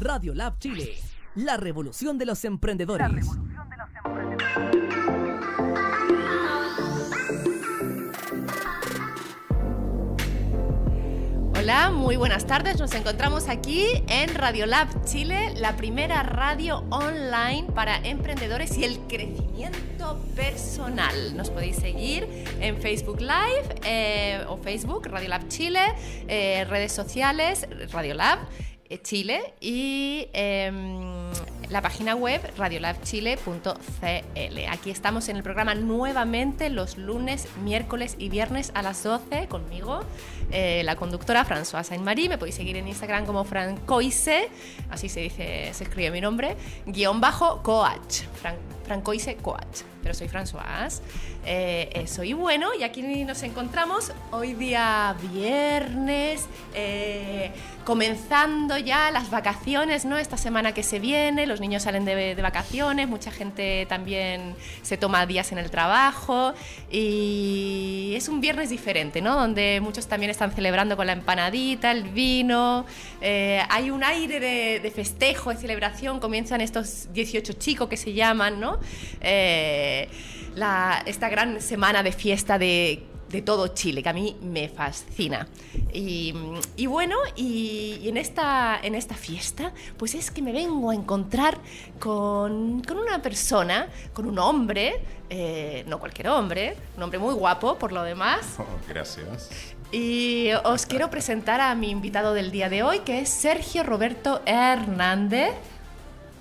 Radio Lab Chile, la revolución de los emprendedores. Hola, muy buenas tardes. Nos encontramos aquí en Radio Lab Chile, la primera radio online para emprendedores y el crecimiento personal. Nos podéis seguir en Facebook Live eh, o Facebook, Radio Lab Chile, eh, redes sociales, Radio Lab eh, Chile y em, la página web radiolabchile.cl. Aquí estamos en el programa nuevamente los lunes, miércoles y viernes a las 12 conmigo, eh, la conductora François Saint-Marie. Me podéis seguir en Instagram como Francoise, así se dice, se escribe mi nombre, guion bajo coach, Francoise coach. Pero soy François. Eh, eso, y bueno, y aquí nos encontramos hoy día viernes, eh, comenzando ya las vacaciones, ¿no? Esta semana que se viene, los niños salen de, vacaciones, mucha gente también se toma días en el trabajo y es un viernes diferente, ¿no? Donde muchos también están celebrando con la empanadita, el vino, eh, hay un aire de, festejo, de celebración, comienzan estos 18 chicos que se llaman, ¿no? Eh, la, esta gran semana de fiesta de, de, todo Chile, que a mí me fascina. Y, y bueno, y, y, en, esta, en esta fiesta, pues es que me vengo a encontrar con, con una persona, con un hombre, eh, no cualquier hombre, un hombre muy guapo por lo demás. Oh, gracias. Y os quiero presentar a mi invitado del día de hoy, que es Sergio Roberto Hernández.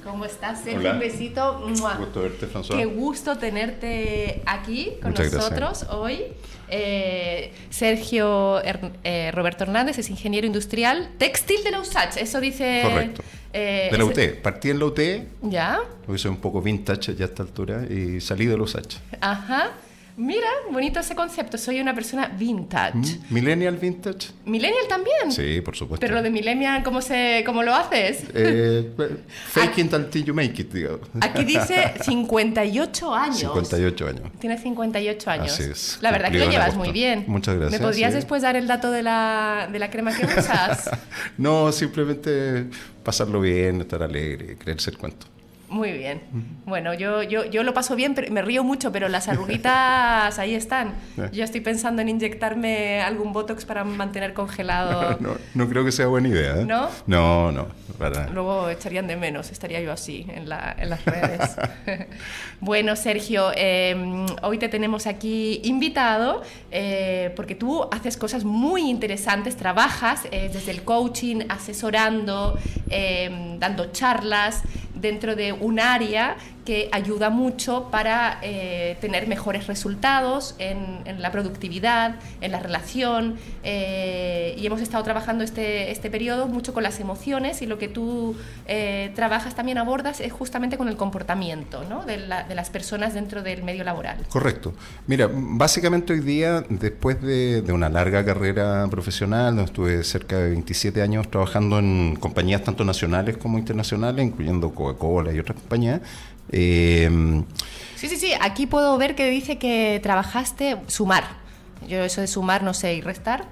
¿Cómo estás, Sergio? Hola. Un besito. Gusto verte, François. Qué gusto tenerte aquí con Muchas nosotros gracias. hoy. Eh, Sergio eh, Roberto Hernández es ingeniero industrial textil de la USACH, eso dice... Correcto. Eh, de la UT. Partí en la UT, ¿Ya? porque soy un poco vintage ya a esta altura, y salí de los H. Ajá. Mira, bonito ese concepto. Soy una persona vintage. Millennial vintage. ¿Millennial también? Sí, por supuesto. Pero lo de millennial, ¿cómo, se, cómo lo haces? Eh, fake it until you make it, digo. Aquí dice 58 años. 58 años. Tienes 58 años. Así es. La verdad que lo llevas muy bien. Muchas gracias, ¿Me podrías sí. después dar el dato de la, de la crema que usas? No, simplemente pasarlo bien, estar alegre, creerse el cuento. Muy bien. Bueno, yo, yo, yo lo paso bien, pero me río mucho, pero las arruguitas ahí están. Yo estoy pensando en inyectarme algún botox para mantener congelado. No, no creo que sea buena idea. ¿eh? ¿No? No, no. Luego echarían de menos, estaría yo así en, la, en las redes. bueno, Sergio, eh, hoy te tenemos aquí invitado eh, porque tú haces cosas muy interesantes, trabajas eh, desde el coaching, asesorando, eh, dando charlas dentro de un área que ayuda mucho para eh, tener mejores resultados en, en, la productividad, en la relación. Eh, y hemos estado trabajando este, este periodo mucho con las emociones y lo que tú eh, trabajas también abordas es justamente con el comportamiento ¿no? de, la, de, las personas dentro del medio laboral. Correcto. Mira, básicamente hoy día, después de, de una larga carrera profesional, donde estuve cerca de 27 años trabajando en compañías tanto nacionales como internacionales, incluyendo Coca-Cola y otras compañías, eh, sí, sí, sí. Aquí puedo ver que dice que trabajaste sumar. Yo eso de sumar no sé, y restar.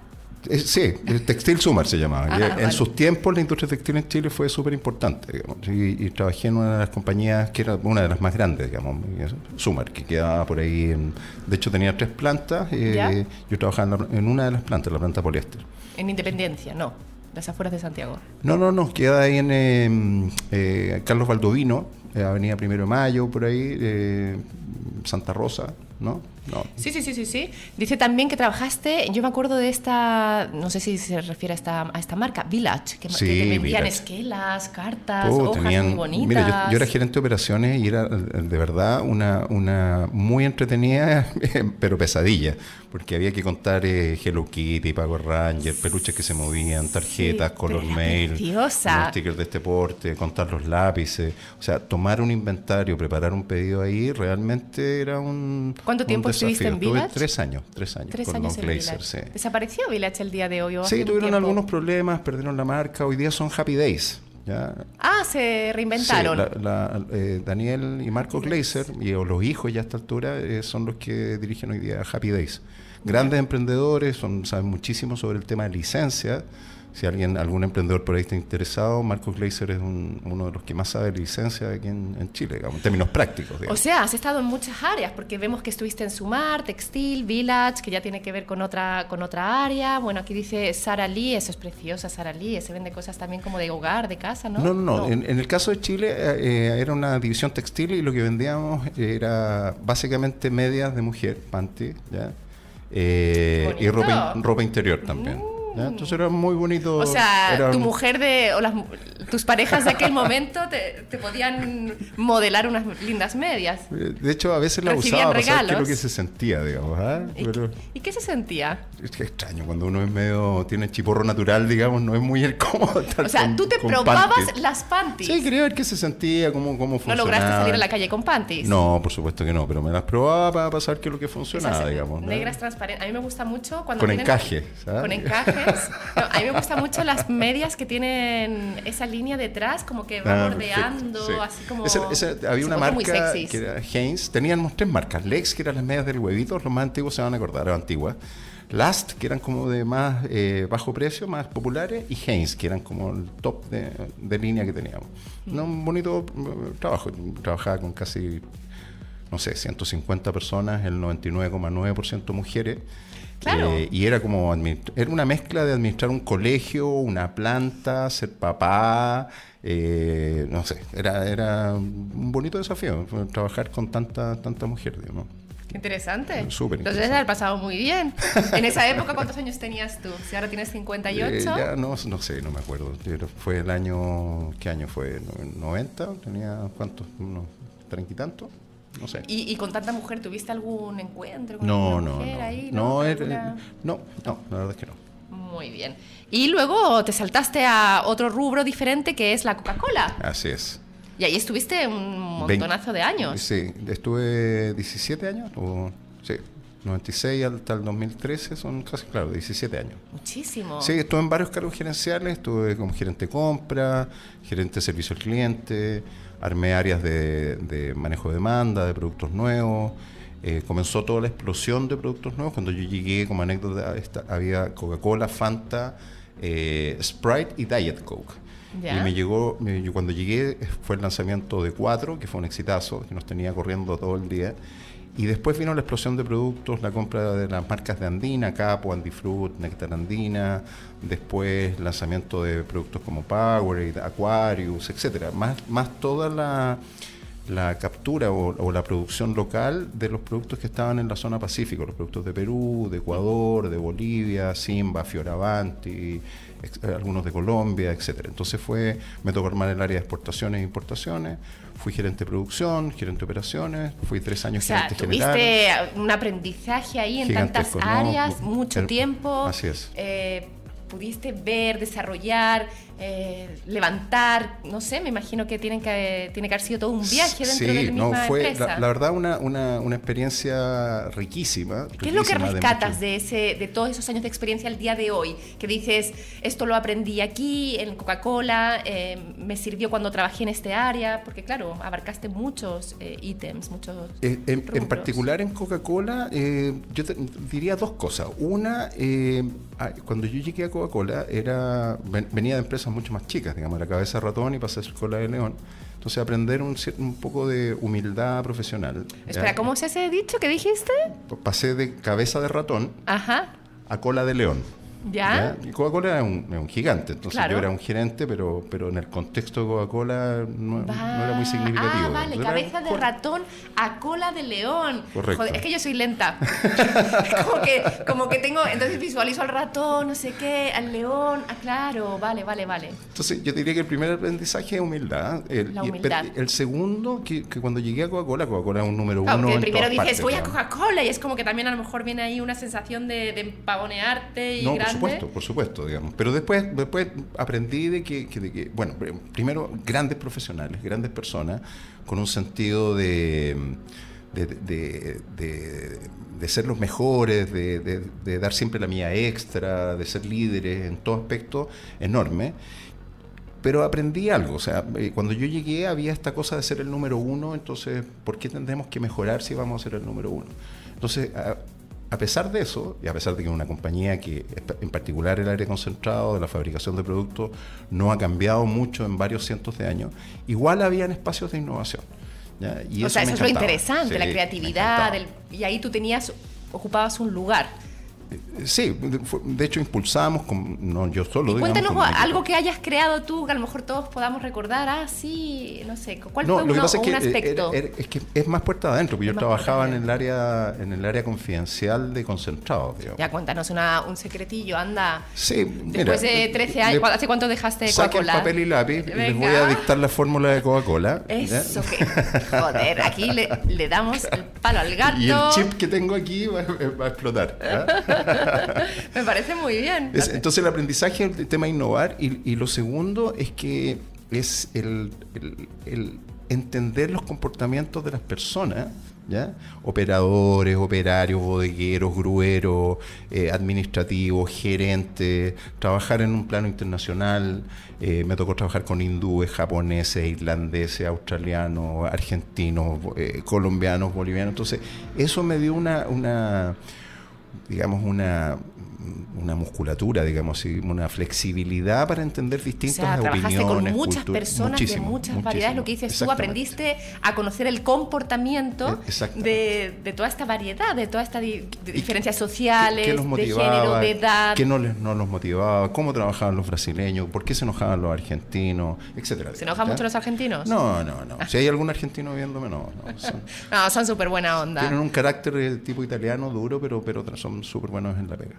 Eh, sí, el textil sumar se llamaba. Ah, en vale. sus tiempos la industria textil en Chile fue súper importante. Y, y, trabajé en una de las compañías que era una de las más grandes, digamos, Sumar, que quedaba por ahí. En, de hecho tenía tres plantas. Eh, yo trabajaba en, la, en una de las plantas, la planta poliéster. En Independencia, no. Las afueras de Santiago. No, no, no, queda ahí en eh, eh, Carlos Baldovino, eh, Avenida Primero de Mayo, por ahí, eh, Santa Rosa, ¿no? no. Sí, sí, sí, sí, sí. Dice también que trabajaste, yo me acuerdo de esta, no sé si se refiere a esta, a esta marca, Village, que, sí, que vendían esquelas, cartas, Oh, hojas tenían, muy bonitas. Mira, yo, yo, era gerente de operaciones y era de verdad una, una muy entretenida, pero pesadilla, porque había que contar eh, Hello Kitty, Pago Ranger, peluches que se movían, tarjetas, sí, color mail, stickers de este porte, contar los lápices, o sea, tomar un inventario, preparar un pedido ahí, realmente era un ¿Cuánto tiempo estuviste en Village? Tuve tres años, tres años. Tres con años en Village. sí. ¿Desapareció Village el día de hoy? Sí, tuvieron tiempo? algunos problemas, perdieron la marca, hoy día son Happy Days. ¿ya? Ah, se reinventaron. Sí, la, la, eh, Daniel y Marco Glazer, y los hijos ya a esta altura, eh, son los que dirigen hoy día Happy Days. Grandes emprendedores, son, saben muchísimo sobre el tema de licencia, si alguien, algún emprendedor por ahí está interesado, Marco Gleiser es uno de los que más sabe de licencia aquí en, Chile, digamos, en términos prácticos. O sea, has estado en muchas áreas, porque vemos que estuviste en Sumar, Textil, Village, que ya tiene que ver con otra, con otra área. Bueno, aquí dice Sara Lee, eso es preciosa, Sara Lee, se vende cosas también como de hogar, de casa, ¿no? No, no, no. En, el caso de Chile eh, eh, era una división textil y lo que vendíamos era básicamente medias de mujer, panty, ¿ya? Eh, y ropa, ropa interior también. Entonces era muy bonito. O sea, tu mujer de, o las, tus parejas de aquel momento te, te, podían modelar unas lindas medias. De hecho, a veces la usaba para saber qué es lo que se sentía, digamos. ¿ah? ¿Y, qué se sentía? Es que extraño, cuando uno es medio, tiene chiporro natural, digamos, no es muy cómodo O sea, tú te probabas las panties. Sí, quería ver qué se sentía, cómo, cómo funcionaba. ¿No lograste salir a la calle con panties? No, por supuesto que no, pero me las probaba para, saber qué es lo que funcionaba, digamos. Negras transparentes. A mí me gusta mucho cuando. Con encaje, ¿sabes? Con encaje a mí me gustan mucho las medias que tienen esa línea detrás, como que va ah, bordeando, así como. había una marca que era Haynes, teníamos tres marcas: Lex, que eran las medias del huevito, los más antiguos se van a acordar, eran antiguas. Last, que eran como de más eh, bajo precio, más populares, y Haynes, que eran como el top de, línea que teníamos. Mm. un bonito eh, trabajo. Trabajaba con casi, no sé, 150 personas, el 99,9% mujeres. Eh, y era como era una mezcla de administrar un colegio, una planta, ser papá, eh, no sé, era, era un bonito desafío trabajar con tanta, tanta mujer, digamos. Qué interesante. Súper Entonces haber pasado muy bien. En esa época, ¿cuántos años tenías tú? Si ahora tienes 58. Eh, ya no, no sé, no me acuerdo. Fue el año, ¿qué año fue? ¿90? ¿Tenía cuántos? ¿Unos treinta y tantos? No sé. ¿Y, con tanta mujer tuviste algún encuentro con no, no, mujer no. ahí? No, no, no, la verdad es que no. Muy bien. Y luego te saltaste a otro rubro diferente que es la Coca-Cola. Así es. Y ahí estuviste un montonazo de años. Sí, estuve 17 años, o, sí, 96 hasta el 2013 son casi, claro, 17 años. Muchísimo. Sí, estuve en varios cargos gerenciales, estuve como gerente de compra, gerente de servicio al cliente, armé áreas de, manejo de demanda, de productos nuevos. Eh, comenzó toda la explosión de productos nuevos. Cuando yo llegué, como anécdota, había Coca-Cola, Fanta, eh, Sprite y Diet Coke. Y me llegó, cuando llegué fue el lanzamiento de Cuatro, que fue un exitazo, que nos tenía corriendo todo el día. Y después vino la explosión de productos, la compra de las marcas de Andina, Capo, Andifruit, Nectar Andina, después lanzamiento de productos como Powerade, Aquarius, etcétera. Más, más toda la, captura o, la producción local de los productos que estaban en la zona Pacífico, los productos de Perú, de Ecuador, de Bolivia, Simba, Fioravanti, algunos de Colombia, etcétera. Entonces fue, me tocó armar el área de exportaciones e importaciones Fui gerente de producción, gerente de operaciones, fui tres años o sea, gerente tuviste un aprendizaje ahí en tantas áreas, mucho tiempo. Así es. Eh, pudiste ver, desarrollar, eh, levantar, no sé, me imagino que tienen que tiene que haber sido todo un viaje dentro de la misma no, fue, La, la, verdad una, una, una, experiencia riquísima. ¿Qué es lo que rescatas de, ese de todos esos años de experiencia al día de hoy? Que dices, esto lo aprendí aquí, en Coca-Cola, eh, me sirvió cuando trabajé en este área, porque claro, abarcaste muchos eh, ítems, muchos... en, en, particular en Coca-Cola, yo diría dos cosas. Una, cuando yo llegué a Coca-Cola, era venía de mucho más chicas, digamos, la cabeza de ratón y pasé a cola de león. Entonces aprender un, un poco de humildad profesional. Espera, ¿cómo se hace dicho que dijiste? Pasé de cabeza de ratón a cola de león. ¿Ya? Y Coca-Cola es un, gigante, entonces yo era un gerente, pero, pero en el contexto de Coca-Cola no, era muy significativo. Ah, vale, cabeza de ratón a cola de león. Correcto. Joder, es que yo soy lenta. como, que, como que tengo, entonces visualizo al ratón, no sé qué, al león, ah, claro, vale, vale, vale. Entonces yo diría que el primer aprendizaje es humildad. El, La humildad. el segundo, que, cuando llegué a Coca-Cola, Coca-Cola es un número uno. Primero dices, voy a Coca-Cola, y es como que también a lo mejor viene ahí una sensación de, de empavonearte y no, por supuesto, por supuesto, digamos. Pero después, después aprendí de que, bueno, primero, grandes profesionales, grandes personas, con un sentido de, de, de, ser los mejores, de, dar siempre la mía extra, de ser líderes en todo aspecto enorme. Pero aprendí algo, o sea, eh, cuando yo llegué había esta cosa de ser el número uno, entonces, ¿por qué tendremos que mejorar si vamos a ser el número uno? Entonces, a pesar de eso, y a pesar de que una compañía que, en particular el aire concentrado de la fabricación de productos, no ha cambiado mucho en varios cientos de años, igual habían espacios de innovación. Y o sea, eso es lo interesante, la creatividad, y ahí tú tenías, ocupabas un lugar. Sí, de hecho impulsamos, no yo solo. cuéntanos algo que hayas creado tú, que a lo mejor todos podamos recordar. Ah, sí, no sé. ¿Cuál fue un eh, aspecto? es que es más puerta adentro, porque yo trabajaba en el área en el área confidencial de concentrado. Ya cuéntanos una, un secretillo, anda. Sí, Después de 13 años, ¿hace cuánto dejaste Coca-Cola? el papel y lápiz, les voy a dictar la fórmula de Coca-Cola. Eso que, joder, aquí le, le, damos el palo al gato. Y el chip que tengo aquí va, va a explotar. Me parece muy bien. entonces el aprendizaje es el tema de innovar y, lo segundo es que es el, entender los comportamientos de las personas. ¿Ya? Operadores, operarios, bodegueros, grueros, eh, administrativos, gerentes, trabajar en un plano internacional. Eh, me tocó trabajar con hindúes, japoneses, irlandeses, australianos, argentinos, eh, colombianos, bolivianos. Entonces, eso me dio una, una digamos, una, una musculatura, digamos, una flexibilidad para entender distintas o sea, con muchas personas de muchas variedades. Lo que dices tú, aprendiste a conocer el comportamiento de, de, toda esta variedad, de toda esta diferencias sociales, de género, de edad. ¿Qué no, les, no los motivaba? ¿Cómo trabajaban los brasileños? ¿Por qué se enojaban los argentinos? Etcétera. ¿Se enojan mucho los argentinos? No, no, no. Si hay algún argentino viéndome, no. No, son súper buena onda. Tienen un carácter tipo italiano duro, pero, pero son súper buenos en la pega.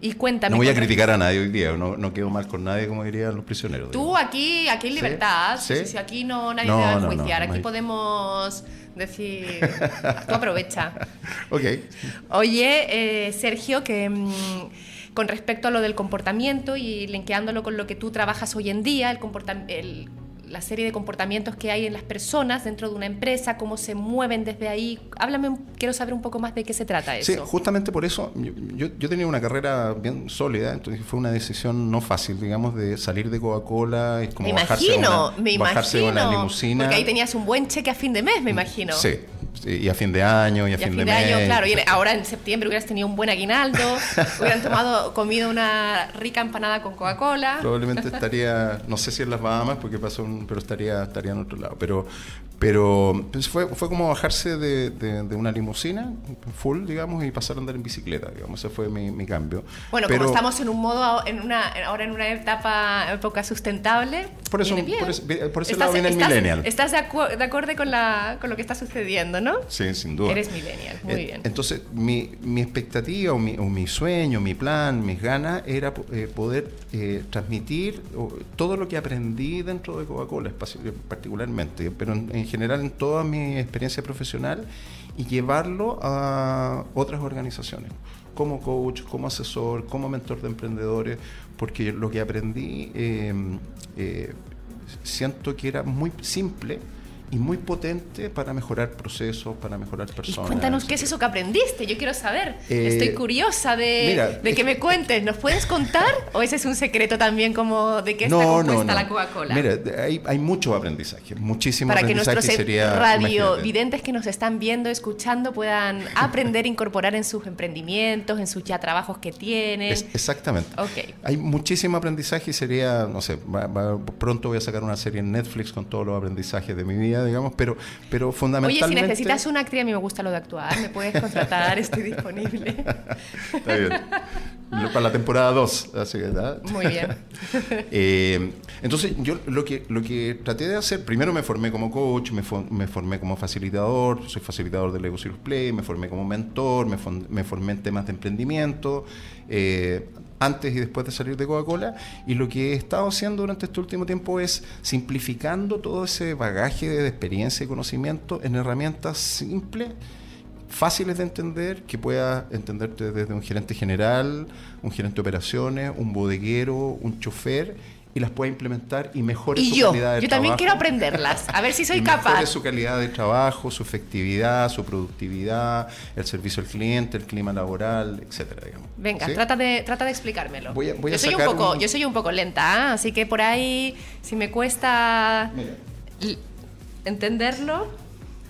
Y cuéntame. No voy a criticar a nadie hoy día, no, no quedo mal con nadie, como dirían los prisioneros. Tú aquí, aquí en libertad, ¿Sí? aquí no nadie te va a enjuiciar, aquí podemos decir, tú aprovecha. ok. Oye, eh, Sergio, que mm, con respecto a lo del comportamiento y linkeándolo con lo que tú trabajas hoy en día, el comportamiento la serie de comportamientos que hay en las personas dentro de una empresa, cómo se mueven desde ahí. Háblame, quiero saber un poco más de qué se trata eso. Sí, justamente por eso yo, yo tenía una carrera bien sólida, entonces fue una decisión no fácil, digamos, de salir de Coca-Cola y como me bajarse, imagino, una, me bajarse imagino, una limusina. Porque ahí tenías un buen cheque a fin de mes, me imagino. Sí, y a fin de año y a, fin, de, año, claro. Y ahora en septiembre hubieras tenido un buen aguinaldo, hubieran tomado, comido una rica empanada con Coca-Cola. Probablemente estaría, no sé si en las Bahamas, porque pasó un, pero estaría, estaría en otro lado. Pero pero pues, fue, fue como bajarse de, de, una limusina full, digamos, y pasar a andar en bicicleta, digamos. Ese fue mi, mi cambio. Bueno, como estamos en un modo, en una, ahora en una etapa, época sustentable. Por eso, por, por, ese lado viene el millennial. Estás de, de acuerdo con, la, con lo que está sucediendo, ¿no? Sí, sin duda. Eres millennial, muy bien. Entonces, mi, mi expectativa o mi, o mi, sueño, mi plan, mis ganas era eh, poder eh, transmitir todo lo que aprendí dentro de Coca-Cola, particularmente, pero en general en toda mi experiencia profesional y llevarlo a otras organizaciones, como coach, como asesor, como mentor de emprendedores, porque lo que aprendí eh, eh, siento que era muy simple y muy potente para mejorar procesos, para mejorar personas. cuéntanos qué es eso que aprendiste, yo quiero saber. Eh, Estoy curiosa de, de que me cuentes. ¿Nos puedes contar? ¿O ese es un secreto también como de qué está compuesta la Coca-Cola? Mira, hay, hay mucho aprendizaje, muchísimo para aprendizaje. Para que nuestros sería, radiovidentes que nos están viendo, escuchando, puedan aprender, incorporar en sus emprendimientos, en sus ya trabajos que tienen. exactamente. Okay. Hay muchísimo aprendizaje y sería, no sé, pronto voy a sacar una serie en Netflix con todos los aprendizajes de mi vida digamos, pero, pero fundamentalmente... Oye, si necesitas una actriz, a mí me gusta lo de actuar, me puedes contratar, estoy disponible. Está bien. Para la temporada 2, así que, Muy bien. Eh, entonces, yo lo que, lo que traté de hacer, primero me formé como coach, me, me formé como facilitador, soy facilitador de Lego Circus Play, me formé como mentor, me, me formé en temas de emprendimiento, eh, antes y después de salir de Coca-Cola. Y lo que he estado haciendo durante este último tiempo es simplificando todo ese bagaje de experiencia y conocimiento en herramientas simples fáciles de entender, que pueda entenderte desde un gerente general, un gerente de operaciones, un bodeguero, un chofer y las pueda implementar y mejore su calidad de trabajo. Yo también quiero aprenderlas, a ver si soy capaz. Mejore su calidad de trabajo, su efectividad, su productividad, el servicio al cliente, el clima laboral, etcétera, digamos. Venga, trata, de, trata de explicármelo. yo, soy un poco, yo soy un poco lenta, ¿ah? así que por ahí, si me cuesta entenderlo...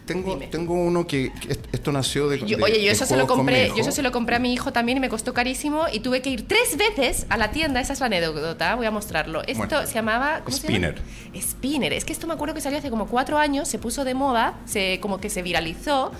tengo, tengo uno que, esto nació de, Oye, yo eso se lo compré, yo eso se lo compré a mi hijo también y me costó carísimo y tuve que ir tres veces a la tienda, esa es la anécdota, voy a mostrarlo. Esto se llamaba ¿cómo Spinner. Se llama? Spinner, es que esto me acuerdo que salió hace como cuatro años, se puso de moda, se, como que se viralizó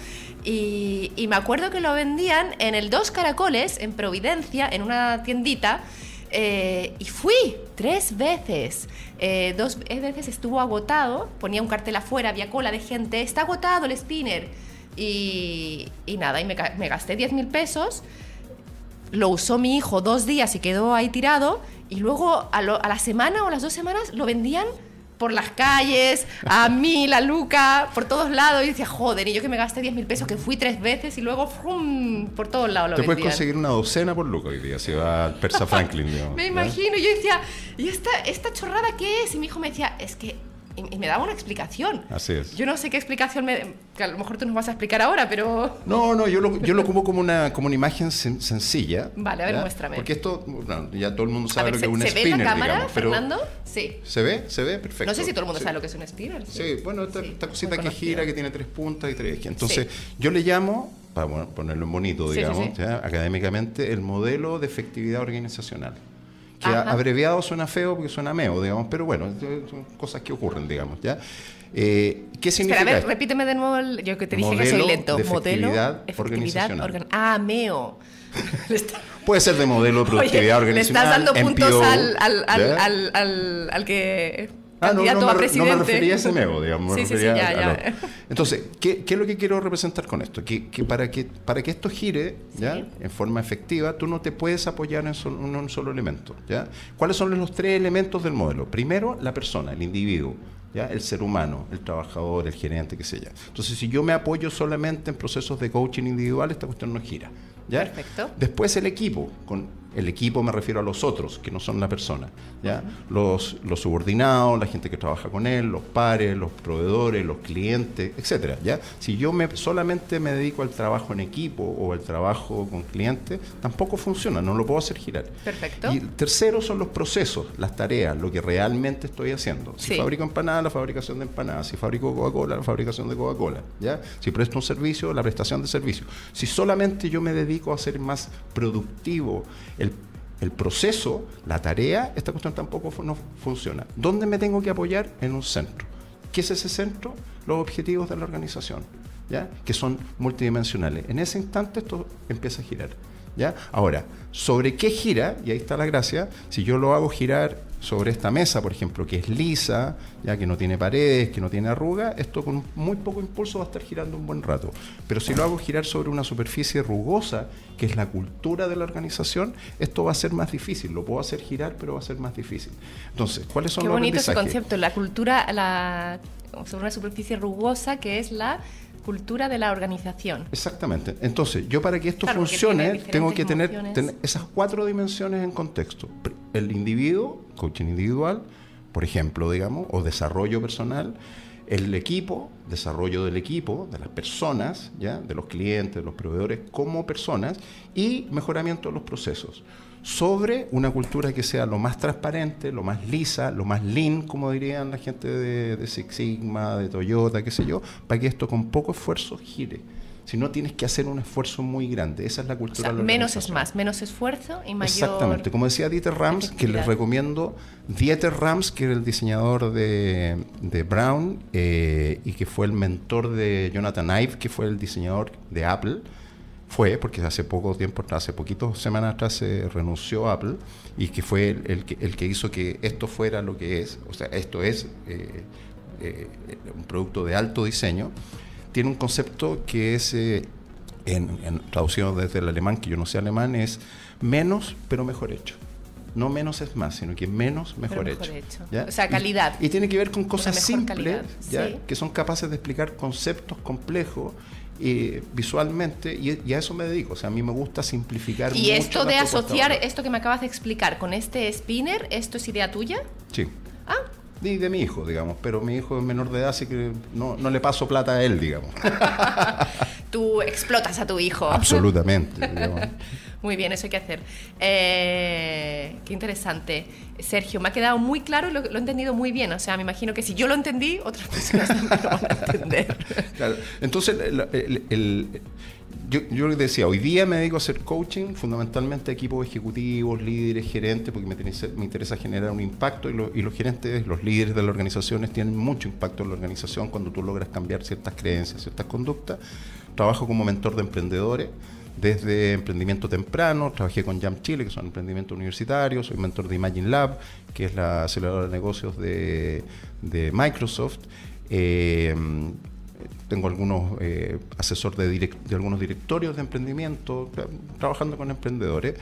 y, y me acuerdo que lo vendían en el Dos Caracoles, en Providencia, en una tiendita eh, y fui tres veces. Eh, dos veces estuvo agotado, ponía un cartel afuera, había cola de gente, está agotado el spinner. Y, nada, y me, gasté 10 mil pesos. Lo usó mi hijo dos días y quedó ahí tirado. Y luego a, a la semana o las dos semanas lo vendían por las calles, a mí, la Luca, por todos lados. Y decía, joder, y yo que me gasté 10 mil pesos, que fui tres veces y luego ¡fum! por todos lados lo Te puedes conseguir una docena por Luca hoy día, si va al Persa Franklin. me imagino, yo decía, ¿y esta, esta chorrada qué es? Y mi hijo me decía, es que y, me daba una explicación. Así es. Yo no sé qué explicación me, que a lo mejor tú nos vas a explicar ahora, pero... No, no, yo lo, yo lo como como una, como una imagen sencilla. Vale, a ver, muéstrame. Porque esto, ya todo el mundo sabe lo que es un ¿se spinner, ¿Se ve la cámara, Fernando? Sí. ¿Se ve? ¿Se ve? Perfecto. No sé si todo el mundo sabe lo que es un spinner. Sí, bueno, esta, cosita que gira, que tiene tres puntas y tres Entonces, yo le llamo, para ponerlo en bonito, digamos, académicamente, el modelo de efectividad organizacional que abreviado suena feo porque suena meo, digamos, pero bueno, son cosas que ocurren, digamos, ¿ya? Eh, ¿Qué significa? Espera, a ver, repíteme de nuevo, el, yo que te dije que soy lento. De modelo efectividad organizacional. ah, meo. Puede ser de modelo de productividad organizacional. Le estás dando puntos al, al, al, al, al que Ah, no, no, me, no, me, refería a ese mego, digamos. sí, sí, sí, ya, ya. Entonces, ¿qué, ¿qué, es lo que quiero representar con esto? Que, que, para, que para que esto gire ¿ya? en forma efectiva, tú no te puedes apoyar en, un solo elemento. ¿ya? ¿Cuáles son los tres elementos del modelo? Primero, la persona, el individuo. ¿Ya? el ser humano, el trabajador, el gerente, qué sé yo. Entonces, si yo me apoyo solamente en procesos de coaching individual, esta cuestión no gira. ¿ya? Perfecto. Después el equipo, con el equipo me refiero a los otros, que no son la persona. ¿ya? los, los subordinados, la gente que trabaja con él, los pares, los proveedores, los clientes, etcétera. ¿ya? Si yo me, solamente me dedico al trabajo en equipo o al trabajo con clientes, tampoco funciona, no lo puedo hacer girar. Perfecto. Y tercero son los procesos, las tareas, lo que realmente estoy haciendo. Si fabrico empanadas, la fabricación de empanadas. Si fabrico Coca-Cola, la fabricación de Coca-Cola. ¿ya? Si presto un servicio, la prestación de servicio. Si solamente yo me dedico a ser más productivo, el, proceso, la tarea, esta cuestión tampoco no funciona. ¿Dónde me tengo que apoyar? En un centro. ¿Qué es ese centro? Los objetivos de la organización, ¿ya? que son multidimensionales. En ese instante esto empieza a girar. ¿ya? Ahora, ¿sobre qué gira? Y ahí está la gracia. Si yo lo hago girar sobre esta mesa, por ejemplo, que es lisa, ya que no tiene paredes, que no tiene arruga, esto con muy poco impulso va a estar girando un buen rato. Pero si lo hago girar sobre una superficie rugosa, que es la cultura de la organización, esto va a ser más difícil. Lo puedo hacer girar, pero va a ser más difícil. Entonces, ¿cuáles son Qué los bonito ese concepto, la cultura la, sobre una superficie rugosa, que es la cultura de la organización. Exactamente. Entonces, yo para que esto funcione, tengo que tener, esas cuatro dimensiones en contexto. El individuo, coaching individual, por ejemplo, digamos, o desarrollo personal, el equipo, desarrollo del equipo, de las personas, ¿ya? de los clientes, de los proveedores como personas, y mejoramiento de los procesos sobre una cultura que sea lo más transparente, lo más lisa, lo más lean, como dirían la gente de, Six Sigma, de Toyota, qué sé yo, para que esto con poco esfuerzo gire. Si no, tienes que hacer un esfuerzo muy grande. Esa es la cultura. O menos es más, menos esfuerzo y mayor. Exactamente. Como decía Dieter Rams, que les recomiendo, Dieter Rams, que era el diseñador de, Brown eh, y que fue el mentor de Jonathan Ive, que fue el diseñador de Apple fue, porque hace poco tiempo, hace poquitos semanas atrás se renunció a Apple y que fue el, que, el, que, hizo que esto fuera lo que es, o sea, esto es eh, eh, un producto de alto diseño, tiene un concepto que es, eh, en, traducido desde el alemán, que yo no sé alemán, es menos pero mejor hecho no menos es más, sino que menos, mejor, hecho. O sea, calidad. Y, tiene que ver con cosas simples, ¿ya? que son capaces de explicar conceptos complejos visualmente y, a eso me dedico. O sea, a mí me gusta simplificar. ¿Y esto de asociar esto que me acabas de explicar con este spinner, esto es idea tuya? Sí. Ah. Y de mi hijo, digamos, pero mi hijo es menor de edad, así que no, no le paso plata a él, digamos. Tú explotas a tu hijo. Absolutamente. Muy bien, eso hay que hacer. Eh, qué interesante. Sergio, me ha quedado muy claro y lo, he entendido muy bien. O sea, me imagino que si yo lo entendí, otras personas también lo van a entender. Claro. Entonces, el, yo, yo decía, hoy día me dedico a hacer coaching, fundamentalmente a equipos ejecutivos, líderes, gerentes, porque me, me interesa generar un impacto y, y, los gerentes, los líderes de las organizaciones tienen mucho impacto en la organización cuando tú logras cambiar ciertas creencias, ciertas conductas. Trabajo como mentor de emprendedores desde emprendimiento temprano, trabajé con Jam Chile, que son emprendimientos universitarios, soy mentor de Imagine Lab, que es la aceleradora de negocios de, Microsoft. Eh, tengo algunos eh, asesores de, de, algunos directorios de emprendedor trabajando con emprendedores.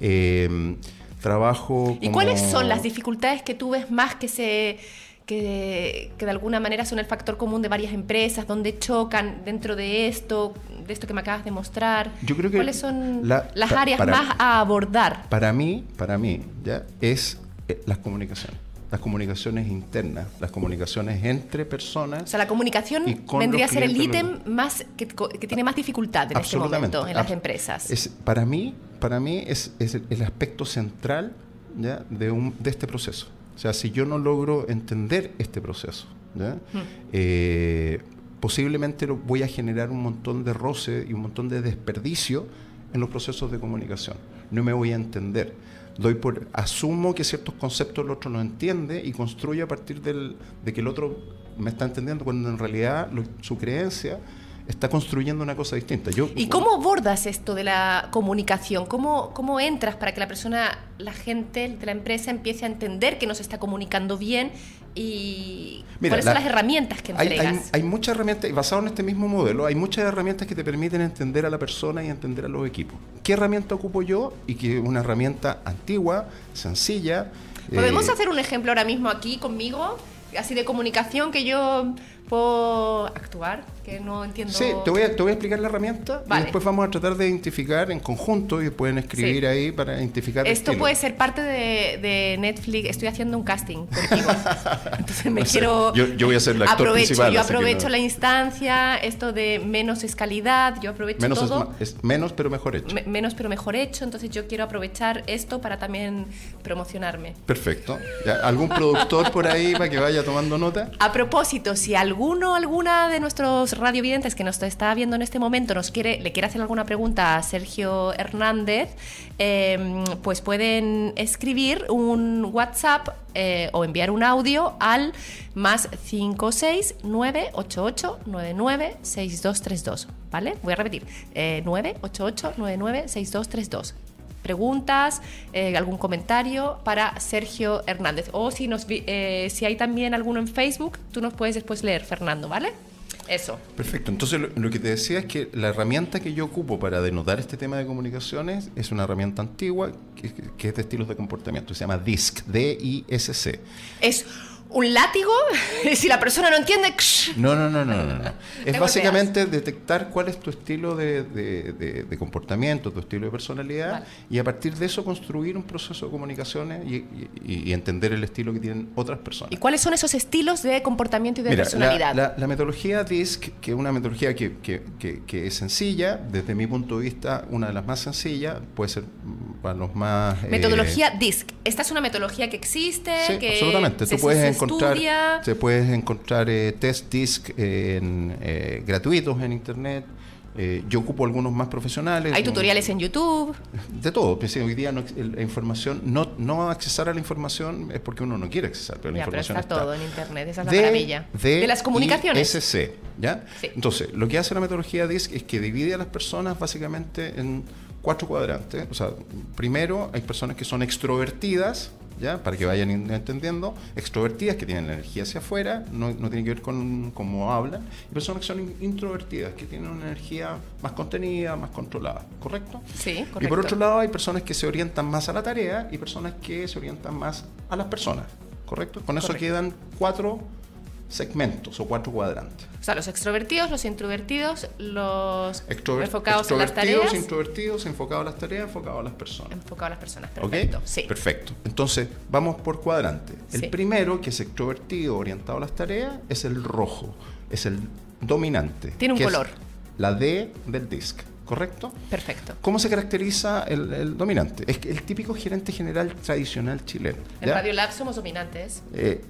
Eh, trabajo. ¿Y cuáles son las dificultades que tú ves más que se que, de alguna manera son el factor común de varias empresas, donde chocan dentro de esto, de esto que me acabas de mostrar? Yo creo que ¿Cuáles son las áreas más a abordar? Para mí, para mí, ya es eh, las comunicaciones las comunicaciones internas, las comunicaciones entre personas. O sea, la comunicación vendría a ser el ítem más que, tiene más dificultad en este momento en las empresas. Es, para mí, para mí es, es el, aspecto central ¿ya? De, un, de este proceso. O sea, si yo no logro entender este proceso, eh, posiblemente lo voy a generar un montón de roce y un montón de desperdicio en los procesos de comunicación. No me voy a entender. Doy por, asumo que ciertos conceptos el otro no entiende y construye a partir del, de que el otro me está entendiendo, cuando en realidad su creencia está construyendo una cosa distinta. Yo, ¿Y cómo abordas esto de la comunicación? ¿Cómo, ¿Cómo entras para que la persona, la gente de la empresa empiece a entender que nos está comunicando bien y cuáles son las herramientas que entregas? Hay, hay, muchas herramientas, y basado en este mismo modelo, hay muchas herramientas que te permiten entender a la persona y entender a los equipos. ¿Qué herramienta ocupo yo? Y que es una herramienta antigua, sencilla. ¿Podemos eh, hacer un ejemplo ahora mismo aquí conmigo? Así de comunicación que yo puedo actuar, que no entiendo. Sí, te voy a, te voy a explicar la herramienta y después vamos a tratar de identificar en conjunto y pueden escribir ahí para identificar. Esto puede ser parte de, Netflix. Estoy haciendo un casting contigo. Entonces me quiero. Yo, voy a ser la actor aprovecho, principal. Yo aprovecho la instancia, esto de menos es calidad, yo aprovecho menos todo. Es, menos pero mejor hecho. menos pero mejor hecho, entonces yo quiero aprovechar esto para también promocionarme. Perfecto. ¿Algún productor por ahí para que vaya tomando nota? A propósito, si alguno alguna de nuestros radiovidentes que nos está viendo en este momento nos quiere, le quiere hacer alguna pregunta a Sergio Hernández, em, pues pueden escribir un WhatsApp eh, o enviar un audio al más 56988996232. ¿Vale? Voy a repetir. Eh, 988996232 preguntas, eh, algún comentario para Sergio Hernández. O si, nos, eh, si hay también alguno en Facebook, tú nos puedes después leer, Fernando, ¿vale? Eso. Perfecto. Entonces, lo, que te decía es que la herramienta que yo ocupo para denotar este tema de comunicaciones es una herramienta antigua que, que es de estilos de comportamiento. Se llama DISC, D-I-S-C. Es un látigo si la persona no entiende. No, no, no, no, no. Es básicamente detectar cuál es tu estilo de, comportamiento, tu estilo de personalidad y a partir de eso construir un proceso de comunicaciones y, entender el estilo que tienen otras personas. ¿Y cuáles son esos estilos de comportamiento y de personalidad? La, metodología DISC, que es una metodología que, es sencilla, desde mi punto de vista, una de las más sencillas, puede ser para los más... Eh, metodología DISC. Esta es una metodología que existe, sí, que absolutamente. Tú puedes encontrar, se puedes encontrar eh, test disc en, eh, gratuitos en internet. Eh, yo ocupo algunos más profesionales. Hay tutoriales en YouTube. De todo. Pues, hoy día la información, no, no accesar a la información es porque uno no quiere accesar, pero la información está, todo en internet. Esa es la maravilla. De, las comunicaciones. SC, ¿ya? Entonces, lo que hace la metodología DISC es que divide a las personas básicamente en cuatro cuadrantes. O sea, primero hay personas que son extrovertidas, ¿ya? Para que vayan entendiendo, extrovertidas que tienen la energía hacia afuera, no, no tiene que ver con cómo hablan, y personas que son introvertidas, que tienen una energía más contenida, más controlada, ¿correcto? Sí, correcto. Y por otro lado hay personas que se orientan más a la tarea y personas que se orientan más a las personas, ¿correcto? Con eso quedan cuatro segmentos o cuatro cuadrantes. O sea, los extrovertidos, los introvertidos, los enfocados en las tareas. introvertidos, enfocados a las tareas, enfocados a las personas. Enfocados a las personas, perfecto. Sí. Perfecto. Entonces, vamos por cuadrante. El primero, que es extrovertido, orientado a las tareas, es el rojo. Es el dominante. Tiene un color. la D del disc. ¿Correcto? Perfecto. ¿Cómo se caracteriza el, dominante? Es el típico gerente general tradicional chileno. En Radio Lab somos dominantes. Eh,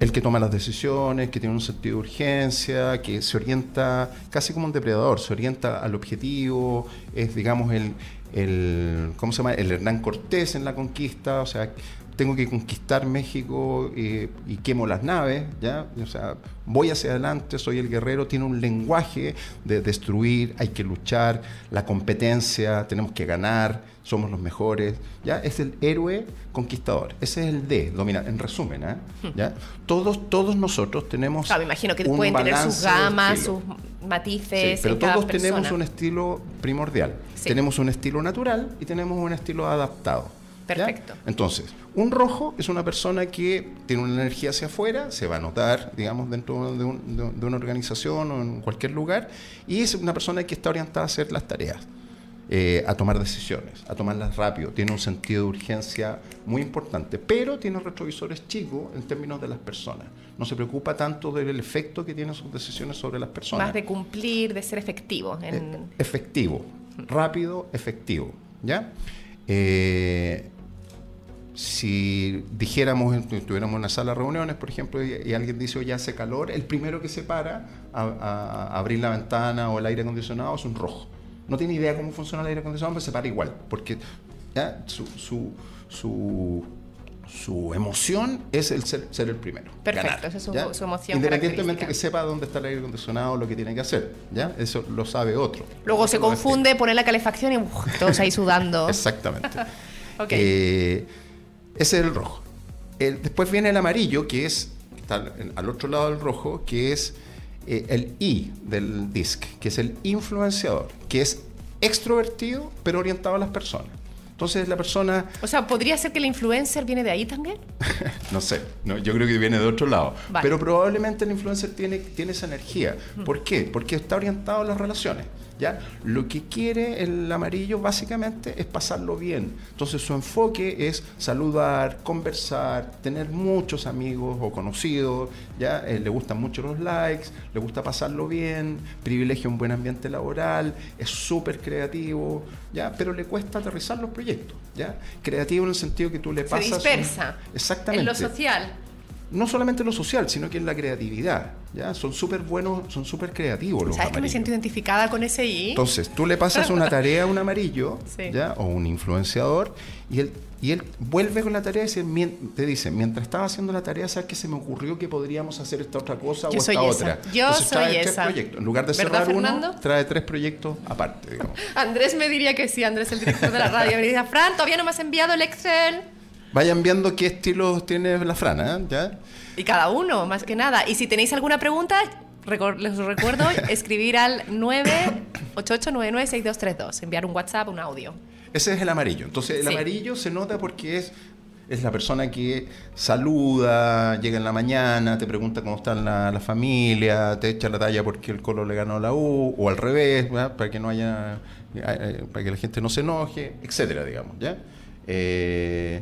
el que toma las decisiones, que tiene un sentido de urgencia, que se orienta casi como un depredador, se orienta al objetivo, es digamos el, el ¿cómo se llama? El Hernán Cortés en la conquista, o sea, tengo que conquistar México y quemo las naves, ¿ya? O sea, voy hacia adelante, soy el guerrero, tiene un lenguaje de destruir, hay que luchar, la competencia, tenemos que ganar, somos los mejores, ¿ya? Es el héroe conquistador, ese es el D, domina, en resumen, ¿eh? ¿ya? Todos, todos nosotros tenemos claro, me imagino que pueden tener sus gamas, sus matices. pero todos tenemos un estilo primordial. Tenemos un estilo natural y tenemos un estilo adaptado. Perfecto. Entonces, un rojo es una persona que tiene una energía hacia afuera, se va a notar, digamos, dentro de, una organización o en cualquier lugar, y es una persona que está orientada a hacer las tareas. Eh, a tomar decisiones, a tomarlas rápido. Tiene un sentido de urgencia muy importante, pero tiene retrovisores chicos en términos de las personas. No se preocupa tanto del efecto que tienen sus decisiones sobre las personas. Más de cumplir, de ser efectivo. En... Eh, efectivo, rápido, efectivo. ¿ya? Eh, si dijéramos, tuviéramos una sala de reuniones, por ejemplo, y, alguien dice, oye, hace calor, el primero que se para a, abrir la ventana o el aire acondicionado es un rojo. No tiene idea cómo funciona el aire acondicionado, pero se para igual, porque Su, su, su, emoción es el ser, el primero. Perfecto, esa es su, emoción. Independientemente que sepa dónde está el aire acondicionado, lo que tiene que hacer, ¿ya? Eso lo sabe otro. Luego se confunde, pone la calefacción y todos ahí sudando. Exactamente. ok. Eh, ese es el rojo. después viene el amarillo, que es, está al otro lado del rojo, que es eh, el I del DISC, que es el influenciador, que es extrovertido, pero orientado a las personas. Entonces la persona... O sea, ¿podría ser que el influencer viene de ahí también? no sé, no, yo creo que viene de otro lado. Pero probablemente el influencer tiene, tiene esa energía. ¿Por qué? Porque está orientado a las relaciones. ¿Ya? Lo que quiere el amarillo básicamente es pasarlo bien. Entonces su enfoque es saludar, conversar, tener muchos amigos o conocidos, ¿ya? Eh, le gustan mucho los likes, le gusta pasarlo bien, privilegia un buen ambiente laboral, es súper creativo, ¿ya? Pero le cuesta aterrizar los proyectos, ¿ya? Creativo en el sentido que tú le pasas... Se dispersa. exactamente. En lo social no solamente en lo social, sino que en la creatividad. ¿ya? Son súper buenos, son súper creativos los ¿Sabes que me siento identificada con ese I? Entonces, tú le pasas una tarea a un amarillo ¿ya? o un influenciador y él, y él vuelve con la tarea y te dice, mientras estaba haciendo la tarea, ¿sabes que se me ocurrió que podríamos hacer esta otra cosa o esta otra? Yo soy esa. En lugar de cerrar uno, trae tres proyectos aparte. Digamos. Andrés me diría que sí, Andrés, el director de la radio. Me diría, Fran, todavía no me has enviado el Excel. Vayan viendo qué estilos tiene la frana, ¿eh? ¿ya? Y cada uno, más que nada. Y si tenéis alguna pregunta, les recuerdo escribir al 988996232, enviar un WhatsApp, un audio. Ese es el amarillo. Entonces, el amarillo se nota porque es, es la persona que saluda, llega en la mañana, te pregunta cómo está la, familia, te echa la talla porque el colo le ganó la U, o al revés, para que no haya, eh, para que la gente no se enoje, etcétera, digamos, ¿ya? Eh,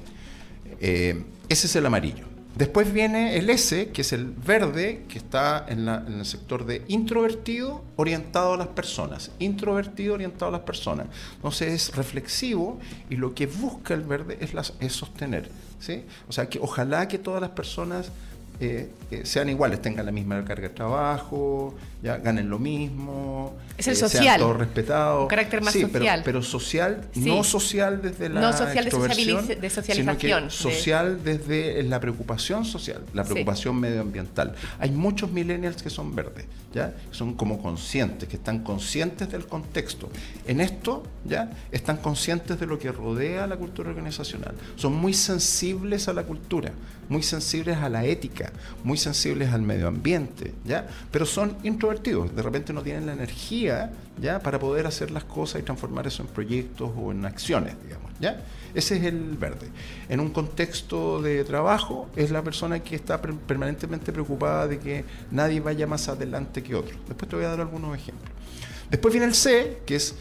eh, ese es el amarillo. Después viene el S, que es el verde, que está en, el sector de introvertido orientado a las personas. Introvertido orientado a las personas. Entonces es reflexivo y lo que busca el verde es, sostener. ¿sí? O sea, que ojalá que todas las personas eh, eh, sean iguales, tengan la misma carga de trabajo, ya ganen lo mismo, es el eh, social, sean todos respetados. Un carácter más social. Pero, social, no social desde la no social de, socialización, social desde la preocupación social, la preocupación medioambiental. Hay muchos millennials que son verdes, ya son como conscientes, que están conscientes del contexto. En esto, ya están conscientes de lo que rodea la cultura organizacional. Son muy sensibles a la cultura, muy sensibles a la ética muy sensibles al medio ambiente, ¿ya? Pero son introvertidos, de repente no tienen la energía, ¿ya? Para poder hacer las cosas y transformar eso en proyectos o en acciones, digamos, ¿ya? Ese es el verde. En un contexto de trabajo es la persona que está permanentemente preocupada de que nadie vaya más adelante que otro. Después te voy a dar algunos ejemplos. Después viene el C, que es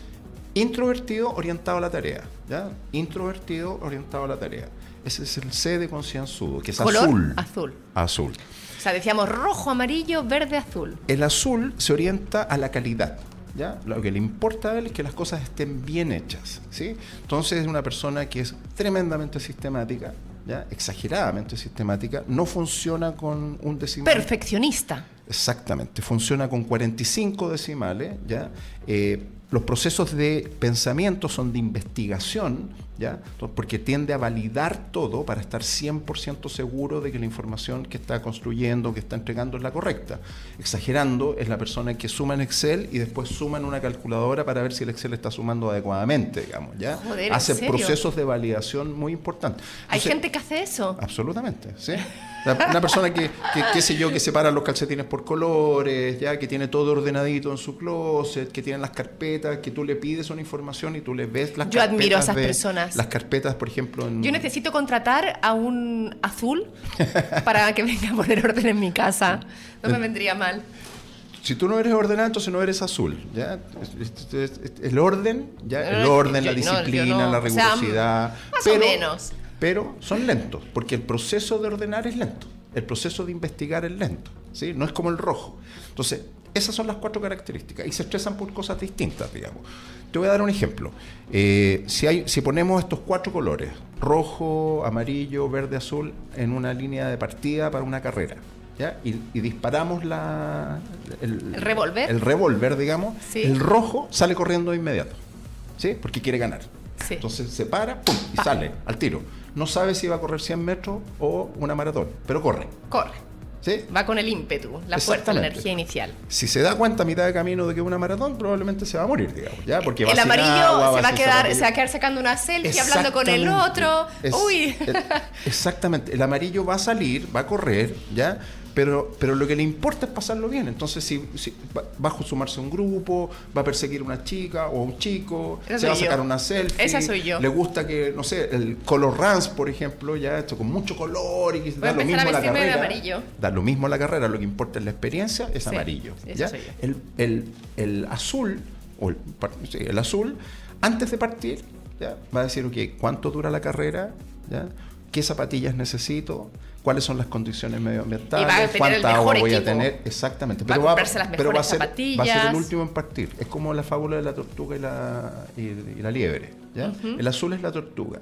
introvertido orientado a la tarea, ¿ya? Introvertido orientado a la tarea. Ese es el C de concienzudo, que es azul. Azul. Azul. Sea, decíamos rojo, amarillo, verde, azul. El azul se orienta a la calidad. ¿ya? Lo que le importa a él es que las cosas estén bien hechas, ¿sí? Entonces es una persona que es tremendamente sistemática, ¿ya? Exageradamente sistemática, no funciona con un decimal. Perfeccionista. Exactamente, funciona con 45 decimales, ¿ya? Eh, los procesos de pensamiento son de investigación, ¿ya? porque tiende a validar todo para estar 100% seguro de que la información que está construyendo, que está entregando es la correcta. Exagerando es la persona que suma en Excel y después suma en una calculadora para ver si el Excel está sumando adecuadamente, digamos. ¿ya? hace procesos de validación muy importantes. ¿Hay gente que hace eso? Absolutamente, sí. Una persona que, qué sé yo, que separa los calcetines por colores, ya que tiene todo ordenadito en su closet, que tiene las carpetas, que tú le pides una información y tú le ves las yo carpetas. Yo admiro a esas personas. Las carpetas, por ejemplo. Yo necesito contratar a un azul para que venga a poner orden en mi casa. No me vendría mal. Si tú no eres ordenado, entonces no eres azul. ¿ya? El orden, ¿ya? el orden, la disciplina, la rigurosidad. más o menos pero son lentos, porque el proceso de ordenar es lento, el proceso de investigar es lento, ¿sí? no es como el rojo. Entonces, esas son las cuatro características y se estresan por cosas distintas, digamos. Te voy a dar un ejemplo. Eh, si, hay, si ponemos estos cuatro colores, rojo, amarillo, verde, azul, en una línea de partida para una carrera, ¿ya? Y, disparamos la, el, revólver, el revólver, digamos, el rojo sale corriendo de inmediato, ¿sí? porque quiere ganar. Entonces se para, ¡pum! y sale al tiro no sabe si va a correr 100 metros o una maratón, pero corre. Corre. ¿Sí? Va con el ímpetu, la fuerza, la energía inicial. Si se da cuenta a mitad de camino de que es una maratón, probablemente se va a morir, digamos. ¿ya? Porque el amarillo se, va a quedar, se va a quedar sacando una selfie, hablando con el otro. Uy. exactamente. El amarillo va a salir, va a correr, ¿ya? Pero, pero lo que le importa es pasarlo bien. Entonces, si, va, a sumarse a un grupo, va a perseguir a una chica o a un chico, se va a sacar una selfie. Esa soy yo. Le gusta que, no sé, el color runs, por ejemplo, ya esto con mucho color y da lo mismo la carrera. Amarillo. Da lo mismo la carrera, lo que importa es la experiencia, es amarillo. ¿ya? El, el, el, azul, o el, el azul, antes de partir, ¿ya? va a decir, ok, ¿cuánto dura la carrera? ¿Ya? ¿Qué zapatillas necesito? Cuáles son las condiciones medioambientales, cuánta agua voy a tener, exactamente. Pero va, pero va a, ser, va a ser el último en partir. Es como la fábula de la tortuga y la, y, la liebre. ¿ya? El azul es la tortuga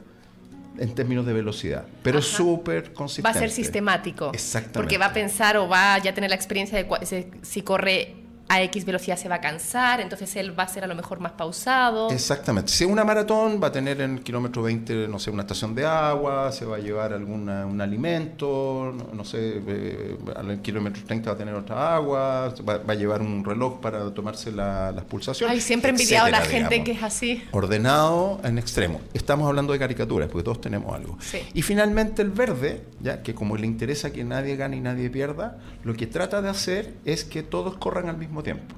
en términos de velocidad, pero súper consistente. Va a ser sistemático. Exactamente. Porque va a pensar o va a ya tener la experiencia de si corre a X velocidad se va a cansar, entonces él va a ser a lo mejor más pausado. Exactamente. Si es una maratón, va a tener en el kilómetro 20, no sé, una estación de agua, se va a llevar algún un alimento, no, sé, eh, al kilómetro 30 va a tener otra agua, va, a llevar un reloj para tomarse las pulsaciones. Ay, siempre envidiado a la gente que es así. Ordenado en extremo. Estamos hablando de caricaturas, porque todos tenemos algo. Y finalmente el verde, ya que como le interesa que nadie gane y nadie pierda, lo que trata de hacer es que todos corran al mismo tiempo.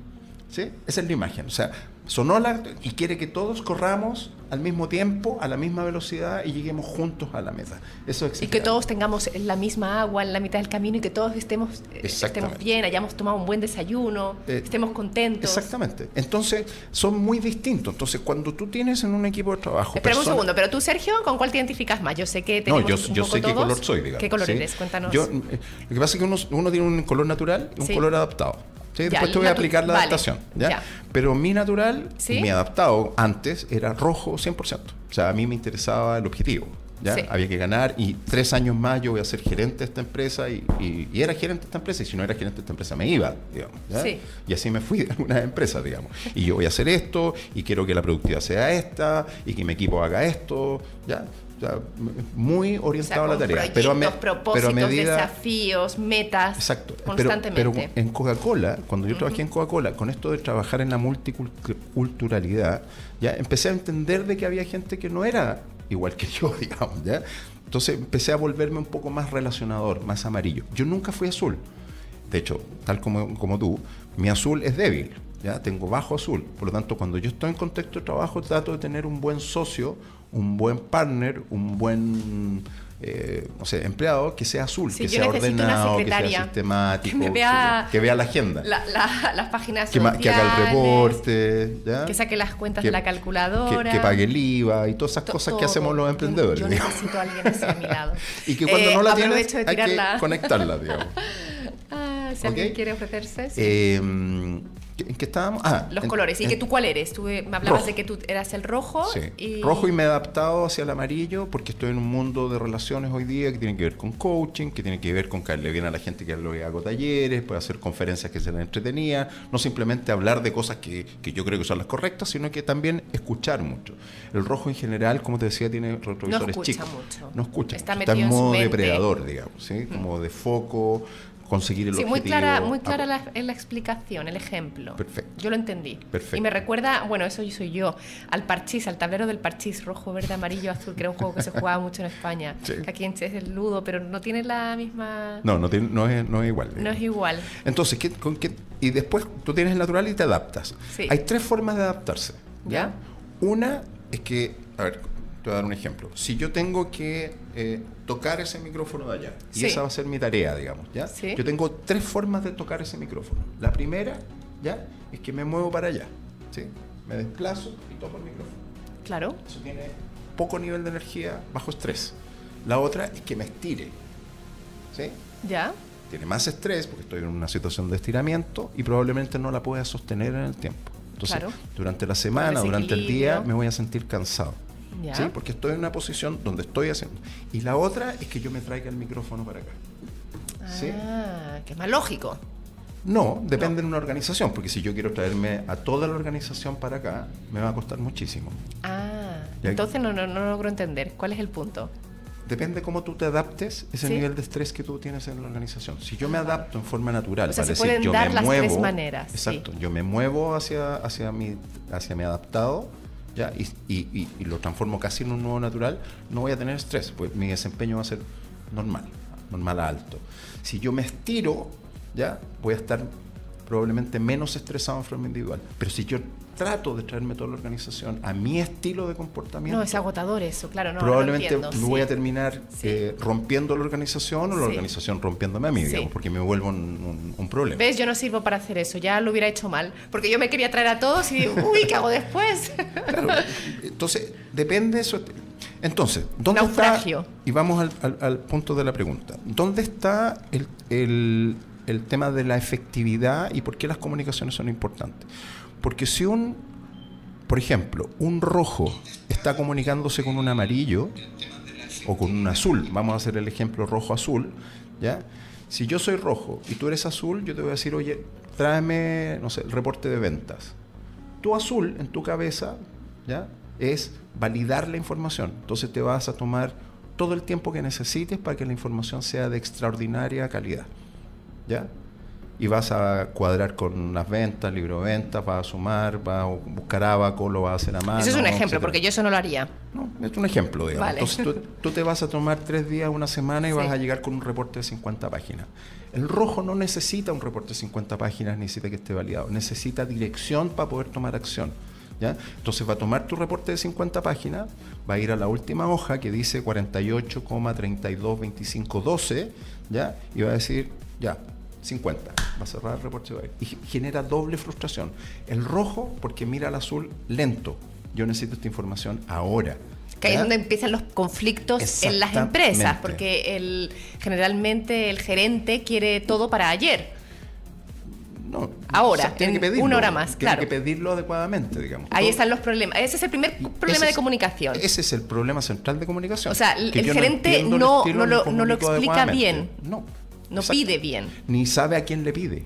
¿Sí? Esa es la imagen. O sea, sonó la, y quiere que todos corramos al mismo tiempo, a la misma velocidad y lleguemos juntos a la meta. Eso y que todos tengamos la misma agua en la mitad del camino y que todos estemos, eh, estemos bien, hayamos tomado un buen desayuno, eh, estemos contentos. Exactamente. Entonces, son muy distintos. Entonces, cuando tú tienes en un equipo de trabajo. Espera un segundo, pero tú, Sergio, ¿con cuál te identificas más? Yo sé que tenemos No, yo, yo sé qué color soy, digamos. ¿Qué color eres? Cuéntanos. Yo, eh, lo que pasa es que uno, uno tiene un color natural y un color adaptado. Después te voy a aplicar la adaptación. ¿ya? Pero mi natural, mi adaptado antes era rojo 100%. O sea, a mí me interesaba el objetivo. ¿ya? Había que ganar y tres años más yo voy a ser gerente de esta empresa y, y, era gerente de esta empresa y si no era gerente de esta empresa me iba, digamos. Y así me fui de algunas empresas, digamos. Y yo voy a hacer esto y quiero que la productividad sea esta y que mi equipo haga esto, ¿ya? Muy orientado a la tarea. Pero a, pero medida, desafíos, metas. Exacto. Constantemente. Pero, en Coca-Cola, cuando yo trabajé en Coca-Cola, con esto de trabajar en la multiculturalidad, ya empecé a entender de que había gente que no era igual que yo, digamos, ¿ya? Entonces empecé a volverme un poco más relacionador, más amarillo. Yo nunca fui azul. De hecho, tal como, como tú, mi azul es débil. ¿ya? Tengo bajo azul. Por lo tanto, cuando yo estoy en contexto de trabajo, trato de tener un buen socio un buen partner, un buen eh, no sé, empleado que sea azul, que sea ordenado, que sea sistemático, que, vea, la agenda. las páginas que, que haga el reporte, que saque las cuentas de la calculadora. Que, pague el IVA y todas esas cosas que hacemos los emprendedores. Yo, necesito a alguien así a mi lado. y que cuando no la tienes, hay que conectarla, digamos. Si alguien quiere ofrecerse. Eh, ¿En qué estábamos? Ah, los colores. ¿Y que tú cuál eres? Tú me hablabas de que tú eras el rojo. Sí. Rojo y me he adaptado hacia el amarillo porque estoy en un mundo de relaciones hoy día que tiene que ver con coaching, que tiene que ver con caerle bien a la gente que lo hago talleres, puede hacer conferencias que se les entretenía, no simplemente hablar de cosas que, que, yo creo que son las correctas, sino que también escuchar mucho. El rojo en general, como te decía, tiene retrovisores no chicos. Mucho. No escucha. Está, Está en modo depredador, digamos, ¿sí? Como de foco conseguir el sí, muy clara, muy clara la, en la explicación, el ejemplo. Perfecto. Yo lo entendí. Perfecto. Y me recuerda, bueno, eso soy yo, al parchís, al tablero del parchís, rojo, verde, amarillo, azul, que era un juego que se jugaba mucho en España. Que aquí es el ludo, pero no tiene la misma... No, no, tiene, no, es, no es igual. No es igual. Entonces, ¿qué, con qué? y después tú tienes el natural y te adaptas. Sí. Hay tres formas de adaptarse. ¿Ya? Una es que, a ver, te voy a dar un ejemplo. Si yo tengo que eh, tocar ese micrófono de allá, y esa va a ser mi tarea, digamos, ¿ya? Yo tengo tres formas de tocar ese micrófono. La primera, ¿ya? Es que me muevo para allá, ¿sí? Me desplazo y toco el micrófono. Claro. Eso tiene poco nivel de energía, bajo estrés. La otra es que me estire, ¿sí? ¿Ya? Tiene más estrés porque estoy en una situación de estiramiento y probablemente no la pueda sostener en el tiempo. Entonces, durante la semana, durante el día, me voy a sentir cansado. ¿Sí? Porque estoy en una posición donde estoy haciendo. Y la otra es que yo me traiga el micrófono para acá. Ah, que es más lógico. No, depende de una organización, porque si yo quiero traerme a toda la organización para acá, me va a costar muchísimo. Ah, entonces no, no, no, logro entender. ¿Cuál es el punto? Depende cómo tú te adaptes, ese nivel de estrés que tú tienes en la organización. Si yo me adapto en forma natural, o sea, para se decir, yo dar me las muevo, tres maneras. Exacto, yo me muevo hacia, hacia, mi, hacia mi adaptado, ¿ya? Y, lo transformo casi en un nuevo natural, no voy a tener estrés, pues mi desempeño va a ser normal, normal a alto. Si yo me estiro, ya voy a estar probablemente menos estresado en forma individual. Pero si yo trato de traerme toda la organización a mi estilo de comportamiento. No, es agotador eso, claro. No, probablemente no voy a terminar eh, rompiendo la organización o la organización rompiéndome a mí, digamos, porque me vuelvo un, problema. ¿Ves? Yo no sirvo para hacer eso, ya lo hubiera hecho mal, porque yo me quería traer a todos y, uy, ¿qué hago después? claro, entonces, depende de eso. Entonces, ¿dónde Naufragio. está? Y vamos al, punto de la pregunta. ¿Dónde está el, el tema de la efectividad y por qué las comunicaciones son importantes? Porque si un, por ejemplo, un rojo está comunicándose con un amarillo o con un azul, vamos a hacer el ejemplo rojo-azul, ¿ya? Si yo soy rojo y tú eres azul, yo te voy a decir, oye, tráeme, no sé, el reporte de ventas. Tu azul en tu cabeza, ¿ya? Es validar la información. Entonces te vas a tomar todo el tiempo que necesites para que la información sea de extraordinaria calidad. ¿Ya? Y vas a cuadrar con las ventas, libro de ventas, vas a sumar, vas a buscar abaco, lo vas a hacer a mano. Eso es un ejemplo, porque yo eso no lo haría. No, es un ejemplo, digamos. Entonces tú, te vas a tomar tres días, una semana y vas a llegar con un reporte de 50 páginas. El rojo no necesita un reporte de 50 páginas, necesita que esté validado, necesita dirección para poder tomar acción. ¿Ya? Entonces va a tomar tu reporte de 50 páginas, va a ir a la última hoja que dice 48,322512, ¿ya? Y va a decir, ya, 50. Va a cerrar el reporte y genera doble frustración. El rojo, porque mira al azul lento. Yo necesito esta información ahora. Que es donde empiezan los conflictos en las empresas, porque el, generalmente el gerente quiere todo para ayer. No, ahora, tiene que pedirlo, una hora más, tiene que pedirlo adecuadamente, digamos. Ahí están los problemas. Ese es el primer problema de comunicación. Ese es el problema central de comunicación. O sea, el gerente no, no, lo, no, lo, explica bien. No. No pide bien. Ni sabe a quién le pide.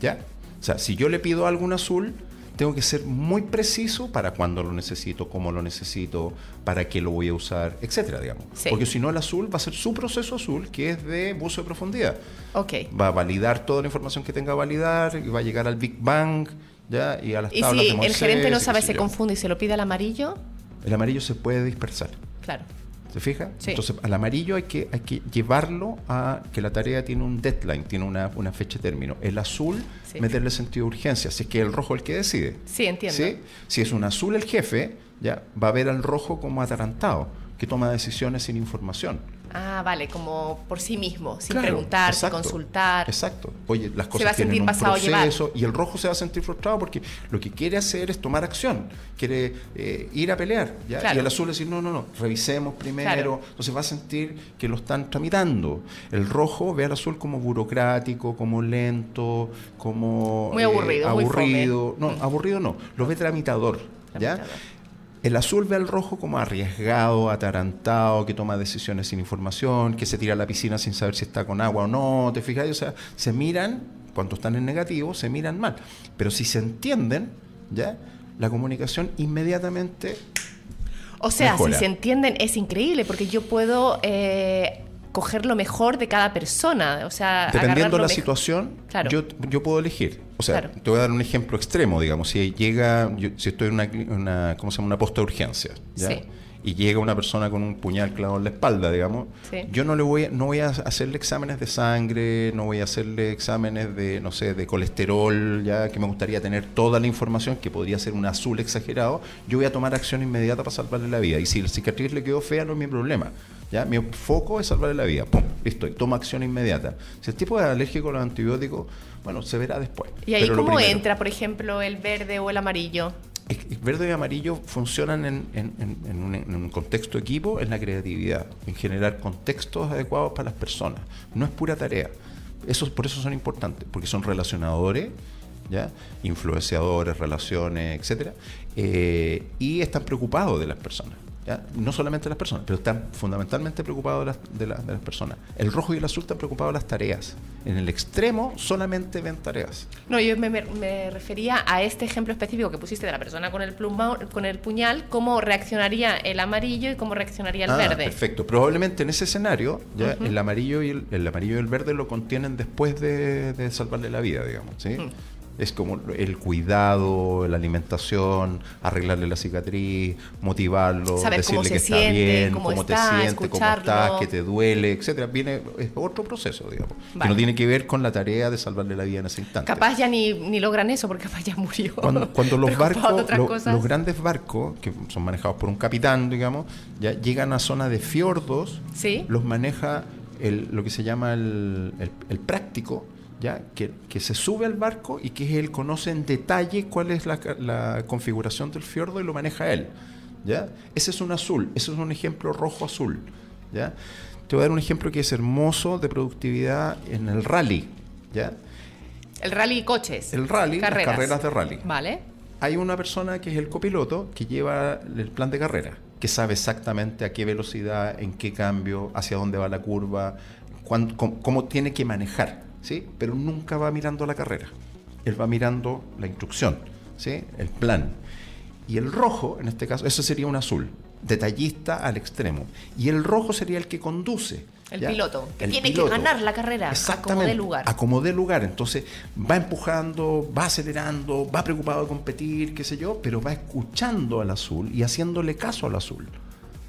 ¿Ya? O sea, si yo le pido algo en azul, tengo que ser muy preciso para cuándo lo necesito, cómo lo necesito, para qué lo voy a usar, etcétera, digamos. Porque si no, el azul va a ser su proceso azul, que es de buzo de profundidad. Ok. Va a validar toda la información que tenga que validar, y va a llegar al Big Bang, ¿ya? Y a las ¿Y si el gerente no sabe, se confunde y se lo pide al amarillo? El amarillo se puede dispersar. Claro. ¿Se fija? Entonces, al amarillo hay que, hay que llevarlo a que la tarea tiene un deadline, tiene una, una fecha de término. El azul, meterle sentido de urgencia, si es que el rojo es el que decide. Sí, entiendo. Si es un azul el jefe, ya va a ver al rojo como atarantado, que toma decisiones sin información. Ah, vale, como por sí mismo, sin preguntar, sin consultar. Exacto. Oye, las cosas tienen un proceso y el rojo se va a sentir frustrado porque lo que quiere hacer es tomar acción, quiere eh, ir a pelear. Y el azul decir, no, no, no, revisemos primero. Entonces va a sentir que lo están tramitando. El rojo ve al azul como burocrático, como lento, como... Muy aburrido. Eh, aburrido. no, mm. aburrido no, lo ve tramitador. ¿ya? El azul ve al rojo como arriesgado, atarantado, que toma decisiones sin información, que se tira a la piscina sin saber si está con agua o no. ¿Te fijas? O sea, se miran, cuando están en negativo, se miran mal. Pero si se entienden, ¿ya? La comunicación inmediatamente. O sea, si se entienden, es increíble, porque yo puedo. Eh, coger lo mejor de cada persona. O sea, dependiendo de la situación, yo, yo puedo elegir. O sea, te voy a dar un ejemplo extremo, digamos, si llega, si estoy en una, una, ¿cómo se llama? una posta de urgencia, ¿ya? y llega una persona con un puñal clavado en la espalda, digamos, yo no le voy, no voy a hacerle exámenes de sangre, no voy a hacerle exámenes de, no sé, de colesterol, ya que me gustaría tener toda la información, que podría ser un azul exagerado, yo voy a tomar acción inmediata para salvarle la vida. Y si el cicatriz le quedó fea, no es mi problema. ¿Ya? Mi foco es salvarle la vida. Pum, listo, y toma acción inmediata. Si el tipo es alérgico a los antibióticos, bueno, se verá después. ¿Y ahí cómo entra, por ejemplo, el verde o el amarillo? El verde y amarillo funcionan en, un, contexto equipo, en la creatividad, en generar contextos adecuados para las personas. No es pura tarea. Eso, por eso son importantes, porque son relacionadores, ¿ya? influenciadores, relaciones, etcétera, eh, y están preocupados de las personas no solamente las personas, pero están fundamentalmente preocupados de las, personas. El rojo y el azul están preocupados de las tareas. En el extremo solamente ven tareas. No, yo me, refería a este ejemplo específico que pusiste de la persona con el, con el puñal, cómo reaccionaría el amarillo y cómo reaccionaría el ah, verde. Perfecto. Probablemente en ese escenario, ya el amarillo y el, amarillo y el verde lo contienen después de, salvarle la vida, digamos. ¿sí? Mm es como el cuidado, la alimentación, arreglarle la cicatriz, motivarlo, decirle que está bien, cómo, te sientes, cómo estás, que te duele, etcétera. Viene es otro proceso, digamos, que no tiene que ver con la tarea de salvarle la vida en ese instante. Capaz ya ni, ni logran eso porque capaz ya murió. Cuando, los barcos, los grandes barcos que son manejados por un capitán, digamos, ya llegan a zonas de fiordos, los maneja el, lo que se llama el, el práctico que, se sube al barco y que él conoce en detalle cuál es la, configuración del fiordo y lo maneja él. ¿ya? Ese es un azul, ese es un ejemplo rojo-azul. ¿ya? Te voy a dar un ejemplo que es hermoso de productividad en el rally. ¿ya? El rally coches. El rally, carreras. las carreras de rally. Vale. Hay una persona que es el copiloto que lleva el plan de carrera, que sabe exactamente a qué velocidad, en qué cambio, hacia dónde va la curva, cómo tiene que manejar. ¿Sí? pero nunca va mirando la carrera. Él va mirando la instrucción, ¿sí? el plan. Y el rojo, en este caso, eso sería un azul, detallista al extremo. Y el rojo sería el que conduce. El piloto, que tiene que ganar la carrera a como de lugar. A como lugar. Entonces va empujando, va acelerando, va preocupado de competir, qué sé yo, pero va escuchando al azul y haciéndole caso al azul.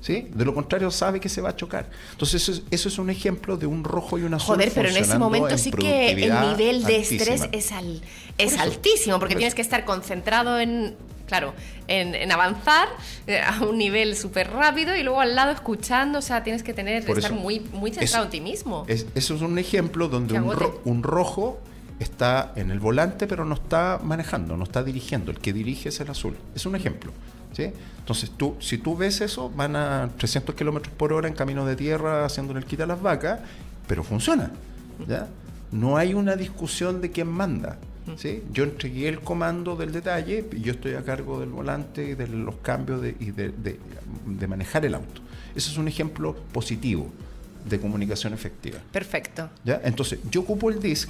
¿Sí? De lo contrario, sabe que se va a chocar. Entonces, eso es, un ejemplo de un rojo y un azul. Joder, pero en ese momento sí que el nivel de estrés es, al, es altísimo, porque tienes que estar concentrado en claro, en, avanzar eh, a un nivel súper rápido y luego al lado escuchando, o sea, tienes que tener, estar muy, muy centrado en ti mismo. eso es un ejemplo donde un, rojo está en el volante pero no está manejando, no está dirigiendo, el que dirige es el azul. Es un ejemplo. Entonces, tú, si tú ves eso, van a 300 kilómetros por hora en camino de tierra haciéndole el quita a las vacas, pero funciona. ¿ya? No hay una discusión de quién manda. ¿sí? Yo entregué el comando del detalle y yo estoy a cargo del volante y de los cambios de, y de, de manejar el auto. Ese es un ejemplo positivo de comunicación efectiva. Perfecto. ¿ya? Entonces, yo ocupo el DISC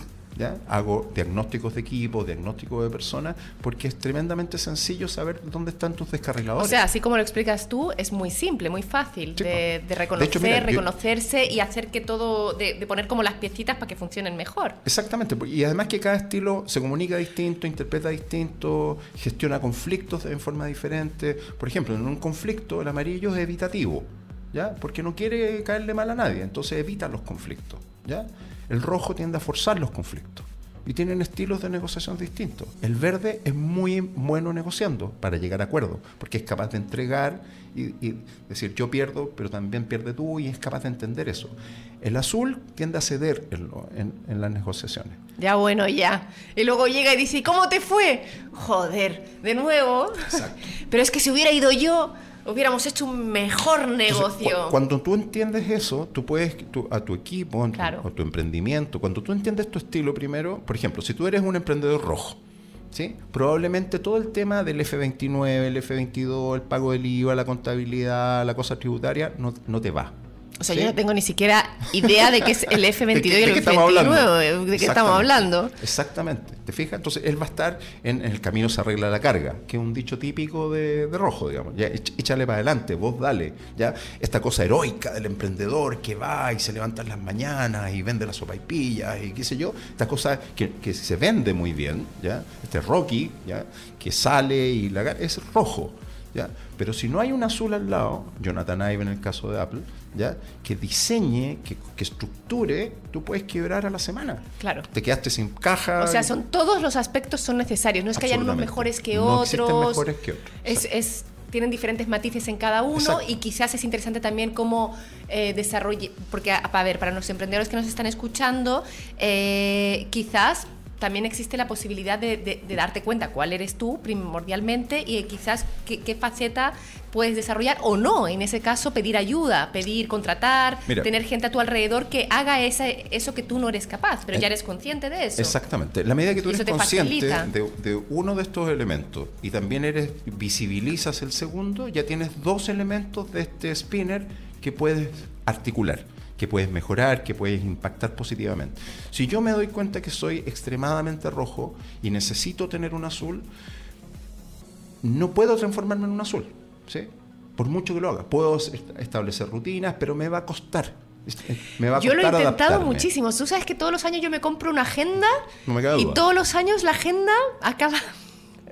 Hago diagnósticos de equipo, diagnósticos de personas, porque es tremendamente sencillo saber dónde están tus descarriladores. O sea, así como lo explicas tú, es muy simple, muy fácil de, reconocer, reconocerse y hacer que todo, de, poner como las piecitas para que funcionen mejor. Exactamente, y además que cada estilo se comunica distinto, interpreta distinto, gestiona conflictos en forma diferente. Por ejemplo, en un conflicto el amarillo es evitativo, ¿ya? Porque no quiere caerle mal a nadie, entonces evita los conflictos, ¿ya? El rojo tiende a forzar los conflictos. y tienen estilos de negociación distintos. El verde es muy bueno negociando para llegar a acuerdos, porque es capaz de entregar y, decir yo pierdo, pero también pierde tú y es capaz de entender eso. El azul tiende a ceder en, en, las negociaciones. Ya bueno, ya. Y luego llega y dice, ¿cómo te fue? Joder, de nuevo. Exacto. Pero es que si hubiera ido yo, hubiéramos hecho un mejor negocio. cuando tú entiendes eso, tú puedes, a tu equipo, a tu emprendimiento, cuando tú entiendes tu estilo primero, por ejemplo, si tú eres un emprendedor rojo, ¿sí? probablemente todo el tema del F29, el F22, el pago del IVA, la contabilidad, la cosa tributaria, no, no te va. O sea, yo no tengo ni siquiera idea de qué es el F22 y el F29, de qué estamos hablando. Exactamente. ¿Te fijas? Entonces él va a estar en, el camino se arregla la carga, que es un dicho típico de, rojo, digamos. Ya, échale para adelante, vos dale. Ya, esta cosa heroica del emprendedor que va y se levanta en las mañanas y vende las sopaipillas y qué sé yo. Esta cosa que, que se vende muy bien, ¿ya? Este Rocky, ¿ya? Que sale y la es rojo. ¿Ya? Pero si no hay un azul al lado, Jonathan Ive en el caso de Apple, ¿ya? que diseñe, que, estructure, tú puedes quebrar a la semana. Claro. Te quedaste sin caja. O sea, son todos los aspectos son necesarios. No es que hayan unos mejores que no otros. mejores que otros. Es, tienen diferentes matices en cada uno y quizás es interesante también cómo eh, desarrolle, porque a, ver, para los emprendedores que nos están escuchando, eh, quizás también existe la posibilidad de, darte cuenta cuál eres tú primordialmente y quizás qué, faceta puedes desarrollar o no. En ese caso, pedir ayuda, pedir, contratar, tener gente a tu alrededor que haga eso que tú no eres capaz, pero ya eres consciente de eso. Exactamente. La medida que tú eres consciente de, de, uno de estos elementos y también eres visibilizas el segundo, ya tienes dos elementos de este spinner que puedes articular que puedes mejorar, que puedes impactar positivamente. Si yo me doy cuenta que soy extremadamente rojo y necesito tener un azul, no puedo transformarme en un azul, ¿sí? Por mucho que lo haga. Puedo establecer rutinas, pero me va a costar. Me va a yo lo he intentado muchísimo. Tú sabes que todos los años yo me compro una agenda y todos los años la agenda acaba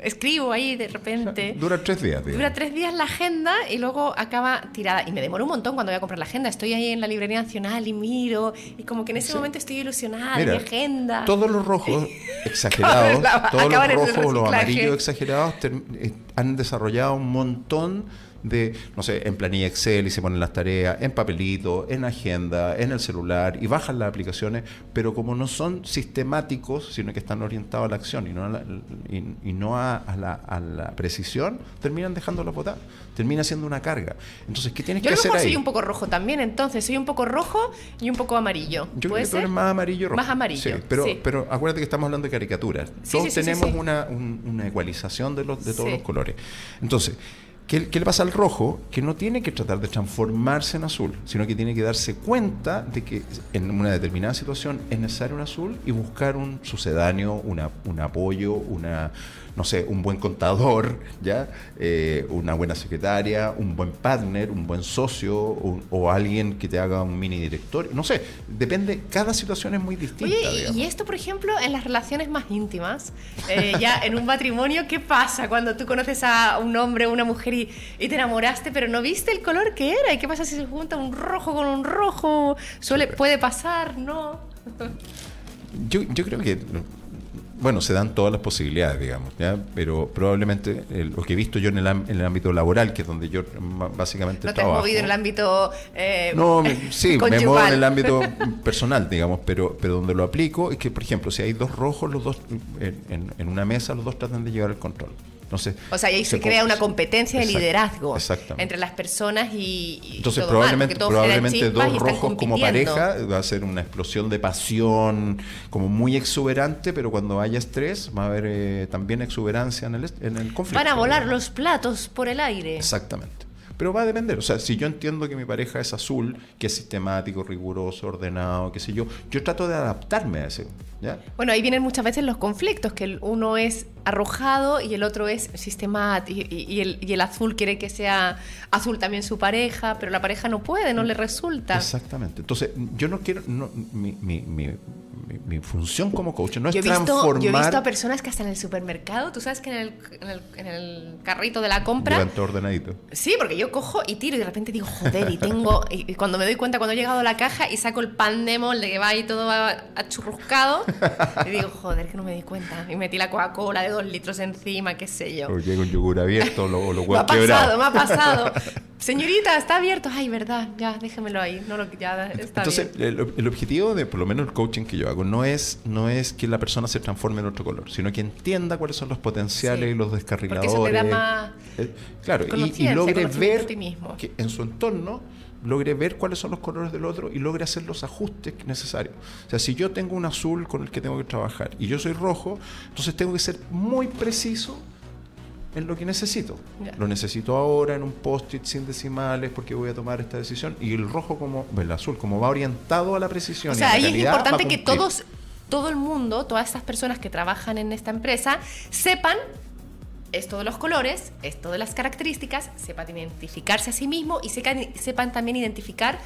escribo ahí de repente. dura tres días, Dura tres días la agenda y luego acaba tirada. Y me demoro un montón cuando voy a comprar la agenda. Estoy ahí en la librería nacional y miro. Y como que en ese momento estoy ilusionada mi agenda. Todos los rojos exagerados, todos los rojos, los amarillos exagerados eh, han desarrollado un montón de, no sé, en planilla Excel y se ponen las tareas, en papelito, en agenda, en el celular y bajan las aplicaciones, pero como no son sistemáticos, sino que están orientados a la acción y no a la, y, no a, la, precisión, terminan dejándola botar, termina siendo una carga. Entonces, ¿qué tienes que hacer ahí? soy un poco rojo también, entonces, soy un poco rojo y un poco amarillo. Yo creo que tú eres más amarillo rojo. Más amarillo. Sí, pero, pero acuérdate que estamos hablando de caricaturas. Todos tenemos una, una, ecualización de, los, de todos los colores. Entonces, ¿Qué, le pasa al rojo? Que no tiene que tratar de transformarse en azul, sino que tiene que darse cuenta de que en una determinada situación es necesario un azul y buscar un sucedáneo, una, un apoyo, una, no sé, un buen contador, ¿ya? Eh, una buena secretaria, un buen partner, un buen socio o alguien que te haga un mini director. No sé, depende, cada situación es muy distinta. Oye, y esto, por ejemplo, en las relaciones más íntimas, eh, ya en un matrimonio, ¿qué pasa cuando tú conoces a un hombre o una mujer y, te enamoraste, pero no viste el color que era? ¿Y qué pasa si se junta un rojo con un rojo? Suele, ¿Puede pasar? ¿No? Yo, yo creo que bueno, se dan todas las posibilidades, digamos, ¿ya? pero probablemente lo que he visto yo en el, en el, ámbito laboral, que es donde yo básicamente no te has movido en el ámbito eh, No, sí, me muevo en el ámbito personal, digamos, pero, pero donde lo aplico es que, por ejemplo, si hay dos rojos, los dos en, en una mesa, los dos tratan de llevar el control o sea, ahí se, crea una competencia de liderazgo entre las personas y, entonces probablemente, probablemente dos rojos como pareja va a ser una explosión de pasión como muy exuberante, pero cuando haya estrés va a haber eh, también exuberancia en el, en el conflicto. Van a volar los platos por el aire. Exactamente. Pero va a depender. O sea, si yo entiendo que mi pareja es azul, que es sistemático, riguroso, ordenado, qué sé yo, yo trato de adaptarme a ese. ¿ya? Bueno, ahí vienen muchas veces los conflictos, que uno es arrojado y el otro es sistema y, y, el, y, el, azul quiere que sea azul también su pareja, pero la pareja no puede, no le resulta. Exactamente. Entonces, yo no quiero, no, mi, mi, mi, mi, función como coach no es yo he visto, transformar... Yo he visto a personas que hasta en el supermercado, tú sabes que en el, en el, en el carrito de la compra... Llevan todo ordenadito. Sí, porque yo cojo y tiro y de repente digo, joder, y tengo... Y, cuando me doy cuenta, cuando he llegado a la caja y saco el pan de molde que va ahí todo achurruscado, y digo, joder, que no me di cuenta. Y metí la Coca-Cola de dos litros encima, qué sé yo. O llega un yogur abierto, lo, lo Me ha pasado, me ha pasado. Señorita, está abierto. Ay, verdad, ya, déjemelo ahí. No lo, ya, está Entonces, bien. El, el, objetivo de, por lo menos el coaching que yo hago, no es, no es que la persona se transforme en otro color, sino que entienda cuáles son los potenciales y los descarriladores. Porque eso te da más eh, claro, y, y logre ver que en su entorno logre ver cuáles son los colores del otro y logre hacer los ajustes necesarios. O sea, si yo tengo un azul con el que tengo que trabajar y yo soy rojo, entonces tengo que ser muy preciso en lo que necesito. Lo necesito ahora en un post-it sin decimales porque voy a tomar esta decisión. Y el rojo como, el azul como va orientado a la precisión. O sea, y ahí es importante que todos, todo el mundo, todas estas personas que trabajan en esta empresa, sepan esto de los colores, esto de las características, sepan identificarse a sí mismo y sepan, también identificar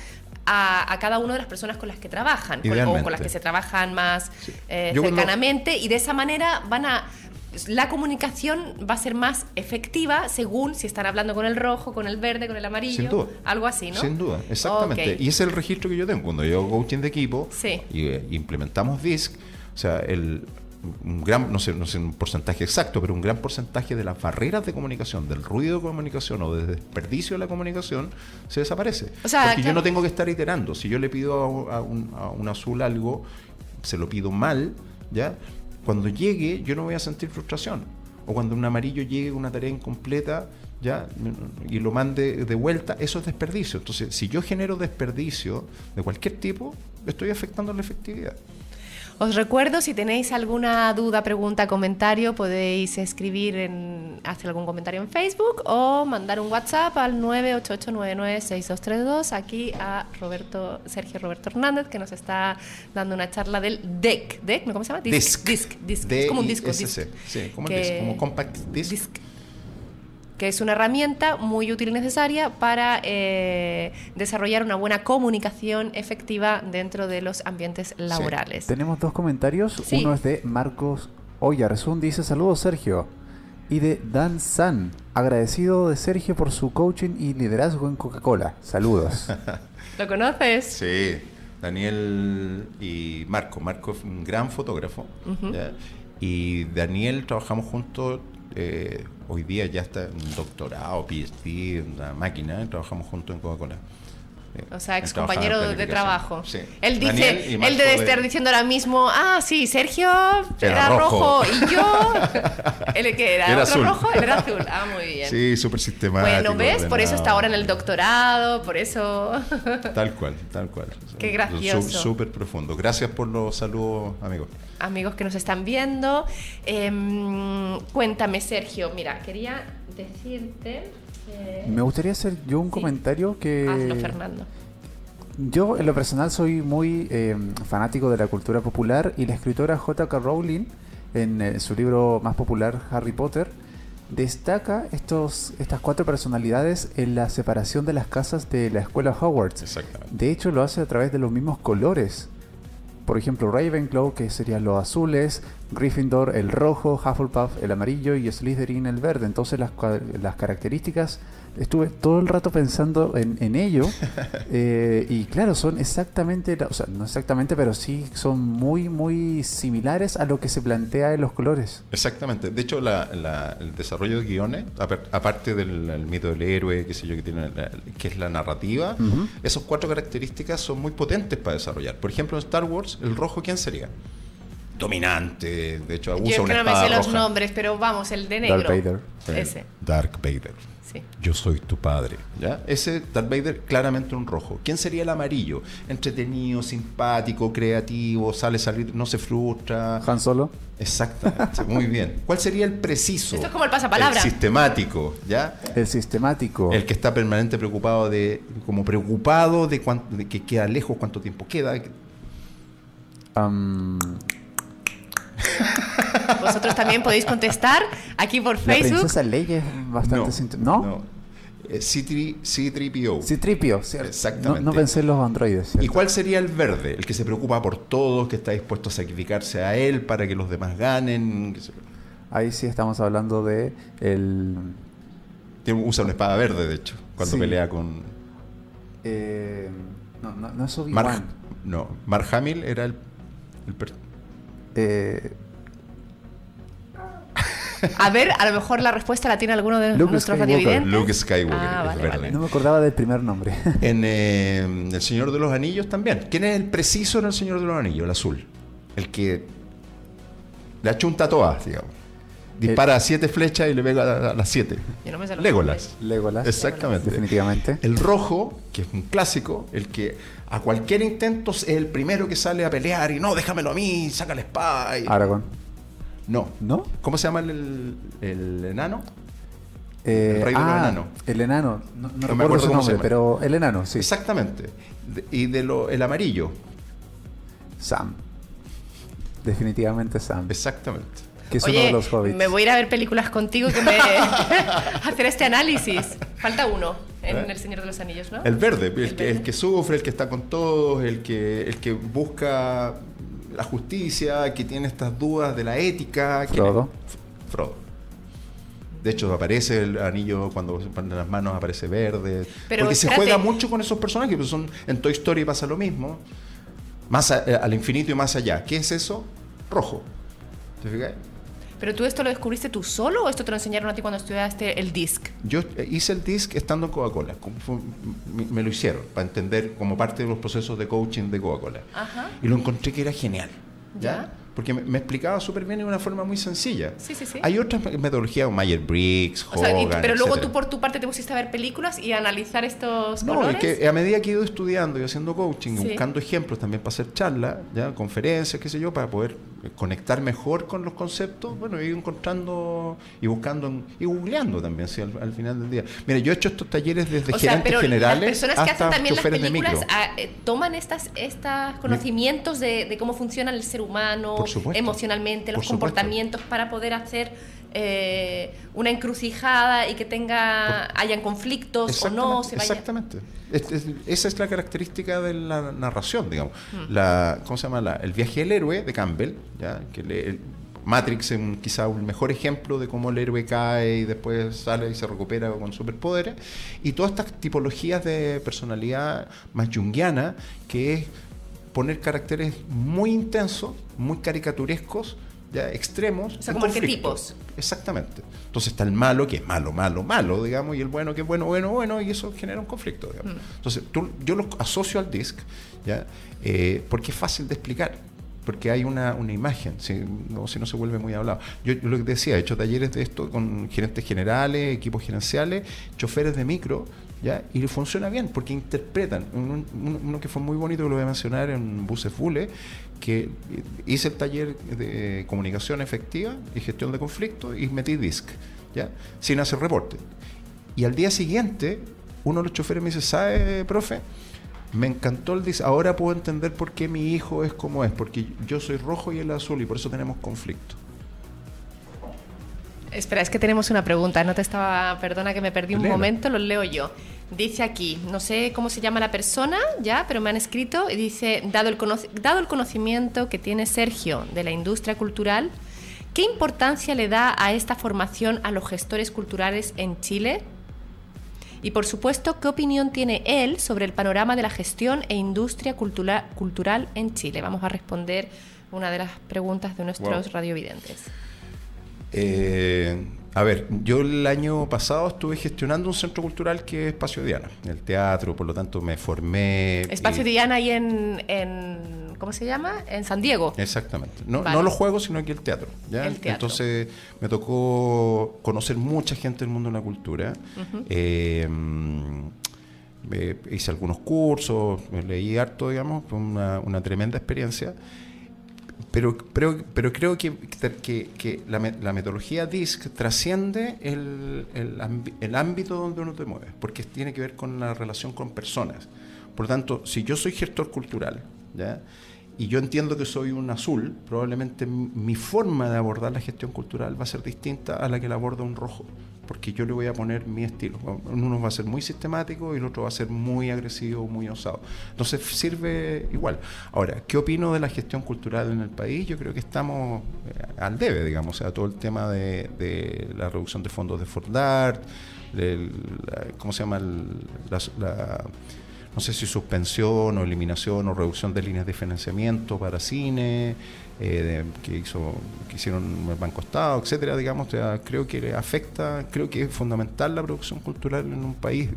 a, cada una de las personas con las que trabajan o con las que se trabajan más eh, cercanamente y de esa manera van a la comunicación va a ser más efectiva según si están hablando con el rojo, con el verde, con el amarillo. Sin duda. Algo así, ¿no? Sin duda, exactamente. Y ese es el registro que yo tengo. Cuando yo hago coaching de equipo y eh, implementamos DISC, o sea, el, un gran, no sé, no sé un porcentaje exacto, pero un gran porcentaje de las barreras de comunicación, del ruido de comunicación o del desperdicio de la comunicación, se desaparece. O sea, Porque yo no tengo que estar iterando. Si yo le pido a un, a un azul algo, se lo pido mal, ¿ya? Cuando llegue, yo no voy a sentir frustración. O cuando un amarillo llegue una tarea incompleta, ¿ya? y lo mande de vuelta, eso es desperdicio. Entonces, si yo genero desperdicio de cualquier tipo, estoy afectando la efectividad. Os recuerdo, si tenéis alguna duda, pregunta, comentario, podéis escribir, en, hacer algún comentario en Facebook o mandar un WhatsApp al 988996232 aquí a Roberto Sergio Roberto Hernández, que nos está dando una charla del DEC. ¿DEC? ¿Cómo se llama? Disc. Disc. disc. Es como un disco. Sí, como, un disc, como compact disc. disc que es una herramienta muy útil y necesaria para eh, desarrollar una buena comunicación efectiva dentro de los ambientes laborales. Tenemos dos comentarios. Uno es de Marcos Oyarzún, dice saludos Sergio. Y de Dan San, agradecido de Sergio por su coaching y liderazgo en Coca-Cola. Saludos. ¿Lo conoces? Sí, Daniel y Marco. Marco es un gran fotógrafo. Y Daniel trabajamos juntos eh, hoy día ya está un doctorado, PhD, una máquina, trabajamos juntos en Coca-Cola. O sea, ex compañero de trabajo. Él dice, él debe estar diciendo ahora mismo, ah, sí, Sergio era, rojo. y yo, él que era, otro rojo, él era azul. Ah, muy bien. Sí, súper sistemático. Bueno, ¿ves? Por eso está ahora en el doctorado, por eso... tal cual, tal cual. Qué gracioso. Súper profundo. Gracias por los saludos, amigos. Amigos que nos están viendo. Em, cuéntame, Sergio, mira, quería decirte... Me gustaría hacer yo un comentario que... Hazlo, Fernando. Yo, en lo personal, soy muy em, fanático de la cultura popular y la escritora J.K. Rowling, en eh, su libro más popular, Harry Potter, destaca estos, estas cuatro personalidades en la separación de las casas de la escuela Hogwarts. De hecho, lo hace a través de los mismos colores. Por ejemplo, Ravenclaw, que serían los azules, Gryffindor el rojo, Hufflepuff el amarillo y Slytherin el verde. Entonces las, las características estuve todo el rato pensando en, ello. Eh, y claro, son exactamente, o sea, no exactamente, pero sí son muy, muy similares a lo que se plantea en los colores. Exactamente. De hecho, el desarrollo de guiones, aparte del mito del héroe, qué sé yo, que, tiene que es la narrativa, esas cuatro características son muy potentes para desarrollar. Por ejemplo, en Star Wars, el rojo, ¿quién sería? Dominante, de hecho abusa Yo una no me sé los nombres, pero vamos, el de negro. Darth Vader. Ese. Dark Vader. Yo soy tu padre. ¿ya? Ese Darth Vader claramente un rojo. ¿Quién sería el amarillo? Entretenido, simpático, creativo, sale salir, no se frustra. Han Solo. Exactamente, muy bien. ¿Cuál sería el preciso? Esto es como el pasapalabra. El sistemático, ¿ya? El sistemático. El que está permanente preocupado de, como preocupado de, cuánto, de que queda lejos, cuánto tiempo queda. Vosotros también podéis contestar aquí por La Facebook. princesa Leia es bastante... sint- ¿No? Eh, C3- C3PO. Citripio, ¿cierto? Exactamente. No, no pensé en los androides. ¿Y ¿cierto? cuál sería el verde? El que se preocupa por todos, que está dispuesto a sacrificarse a él para que los demás ganen. Ahí sí estamos hablando de el... Tiene- Usa una espada verde, de hecho, cuando Sí. pelea con eh, no, no, no es Obi-Wan. No, Mark Hamill era el, el per- Eh, A ver, a lo mejor la respuesta la tiene alguno de Luke nuestros radiovidentes. Luke Skywalker, Ah, vale, vale. no me acordaba del primer nombre. En eh, El Señor de los Anillos también. ¿Quién es el preciso en El Señor de los Anillos? El azul. El que le achunta todas, digamos. Dispara siete flechas y le pega a, a las siete. Yo no me sé los Legolas. Legolas. Exactamente. Definitivamente. El rojo, que es un clásico, el que a cualquier intento es el primero que sale a pelear y no, déjamelo a mí, saca la espada. y- Aragón. No. ¿No? ¿Cómo se llama el, el enano? Eh, El rey de los ah, enanos. El enano. No, recuerdo acuerdo su cómo se nombre, pero el enano, sí. Exactamente. De- y de lo, el amarillo. Sam. Definitivamente Sam. Exactamente. Que es uno Oye, de los hobbits. me voy a ir a ver películas contigo que me hacer este análisis. Falta uno en ¿Eh? El Señor de los Anillos, ¿no? El verde, el, El que, el que sufre, el que está con todos, el que, el que busca la justicia, que tiene estas dudas de la ética. que- Frodo. F- Frodo. De hecho, aparece el anillo cuando se ponen las manos, aparece verde. Pero porque se espérate. juega mucho con esos personajes, pues son, en Toy Story pasa lo mismo. Más a- eh, al infinito y más allá. ¿Qué es eso? Rojo. ¿Te fijas? ¿Pero tú esto lo descubriste tú solo o esto te lo enseñaron a ti cuando estudiaste el DISC? Yo hice el disc estando en Coca-Cola. Me, lo hicieron para entender como parte de los procesos de coaching de Coca-Cola. Y lo encontré que era genial. ¿Ya? Ya. Porque me, me explicaba súper bien de una forma muy sencilla. Sí, sí, sí. Hay otras metodologías, Mayer Briggs, O sea, y- Hogan, pero luego etcétera. tú por tu parte te pusiste a ver películas y a analizar estos No, colores. es que a medida que he ido estudiando y haciendo coaching, buscando ejemplos también para hacer charlas, ya conferencias, qué sé yo, para poder conectar mejor con los conceptos, bueno, ido encontrando y buscando y googleando también, sí, al, al final del día. Mira, yo he hecho estos talleres desde o gerentes generales las personas que hasta hacen también las choferes de películas micro. ah, eh, toman estas, estos conocimientos de, de cómo funciona el ser humano Por emocionalmente, los Por comportamientos para poder hacer eh, una encrucijada y que tenga hayan conflictos o no se vaya. Exactamente. Es- es- esa es la característica de la narración, digamos. La, ¿Cómo se llama? La- el viaje del héroe de Campbell, ¿ya? que le- el- Matrix es un- quizá un mejor ejemplo de cómo el héroe cae y después sale y se recupera con superpoderes. Y todas estas tipologías de personalidad más junguiana, que es poner caracteres muy intensos, muy caricaturescos, ya extremos. O sea, como arquetipos. Exactamente. Entonces está el malo, que es malo, malo, malo, digamos, y el bueno, que es bueno, bueno, bueno, y eso genera un conflicto, digamos. Mm. Entonces tú- yo lo asocio al disc, ¿ya? Eh, porque es fácil de explicar. Porque hay una, una imagen, si no, si no se vuelve muy hablado. Yo, yo lo que decía, he hecho talleres de esto con gerentes generales, equipos gerenciales, choferes de micro, ¿ya? y funciona bien, porque interpretan. Un- un- uno que fue muy bonito, que lo voy a mencionar en Buses Bule, que hice el taller de comunicación efectiva y gestión de conflictos y metí disc, ¿ya? sin hacer reporte. Y al día siguiente, uno de los choferes me dice, ¿sabe, profe? Me encantó el disc. Ahora puedo entender por qué mi hijo es como es, porque yo soy rojo y él azul y por eso tenemos conflicto. Espera, es que tenemos una pregunta. No te estaba. Perdona que me perdí un momento, lo leo yo. Dice aquí, no sé cómo se llama la persona, ya, pero me han escrito y dice: dado el, dado el conocimiento que tiene Sergio de la industria cultural, ¿qué importancia le da a esta formación a los gestores culturales en Chile? Y por supuesto, ¿qué opinión tiene él sobre el panorama de la gestión e industria cultura- cultural en Chile? Vamos a responder una de las preguntas de nuestros Wow. radiovidentes. Eh, a ver, yo el año pasado estuve gestionando un centro cultural que es Espacio Diana, el teatro, por lo tanto me formé. Espacio y- Diana ahí en, en- ¿Cómo se llama? En San Diego. Exactamente. No, Vale. no los juegos, sino que el teatro. ¿ya? El teatro. Entonces me tocó conocer mucha gente del mundo de la cultura. Eh, mm, eh, hice algunos cursos, leí harto, digamos, fue una, una tremenda experiencia. Pero, pero, pero creo que, que, que la, me- la metodología DISC trasciende el, el ámbito donde uno te mueve, porque tiene que ver con la relación con personas. Por lo tanto, si yo soy gestor cultural, ¿ya? y yo entiendo que soy un azul, probablemente mi forma de abordar la gestión cultural va a ser distinta a la que la aborda un rojo, porque yo le voy a poner mi estilo. Uno va a ser muy sistemático y el otro va a ser muy agresivo, muy osado. Entonces sirve igual. Ahora, ¿qué opino de la gestión cultural en el país? Yo creo que estamos eh, al debe, digamos, o sea, todo el tema de, la reducción de fondos de Fordart, ¿cómo se llama? la no sé si suspensión o eliminación o reducción de líneas de financiamiento para cine, eh, que hizo que hicieron el Banco Estado, etcétera, digamos, creo que afecta, creo que es fundamental la producción cultural en un país,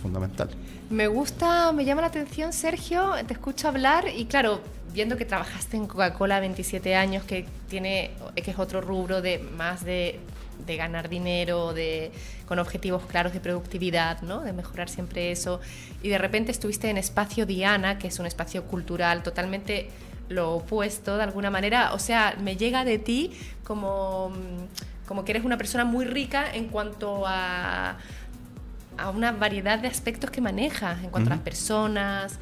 fundamental. Me gusta, me llama la atención, Sergio, te escucho hablar y claro, viendo que trabajaste en Coca-Cola 27 años, que tiene que es otro rubro de más de de ganar dinero, de, con objetivos claros de productividad, ¿no? de mejorar siempre eso. Y de repente estuviste en Espacio Diana, que es un espacio cultural totalmente lo opuesto de alguna manera. O sea, me llega de ti como, como que eres una persona muy rica en cuanto a, a una variedad de aspectos que manejas, en cuanto a las personas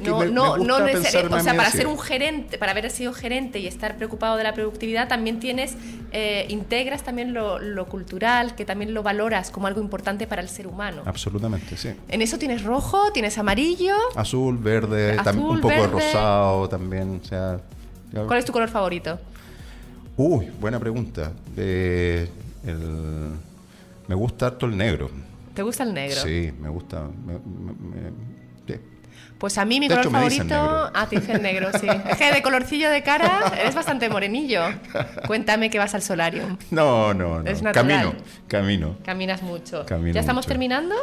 no, no, no necesariamente. O sea, para ser un gerente, para haber sido gerente y estar preocupado de la productividad, también tienes, eh, integras también lo, cultural, que también lo valoras como algo importante para el ser humano. Absolutamente, sí. En eso tienes rojo, tienes amarillo. Azul, verde, un poco de rosado también. O sea, ¿Cuál es tu color favorito? Uy, buena pregunta. el, me gusta harto el negro. ¿Te gusta el negro? Sí, me gusta. Pues a mí mi color favorito. Ah, te el negro, sí. Es que de colorcillo de cara eres bastante morenillo. Cuéntame que vas al solarium. No, no, no. Camino, camino. Caminas mucho. ¿Ya estamos terminando?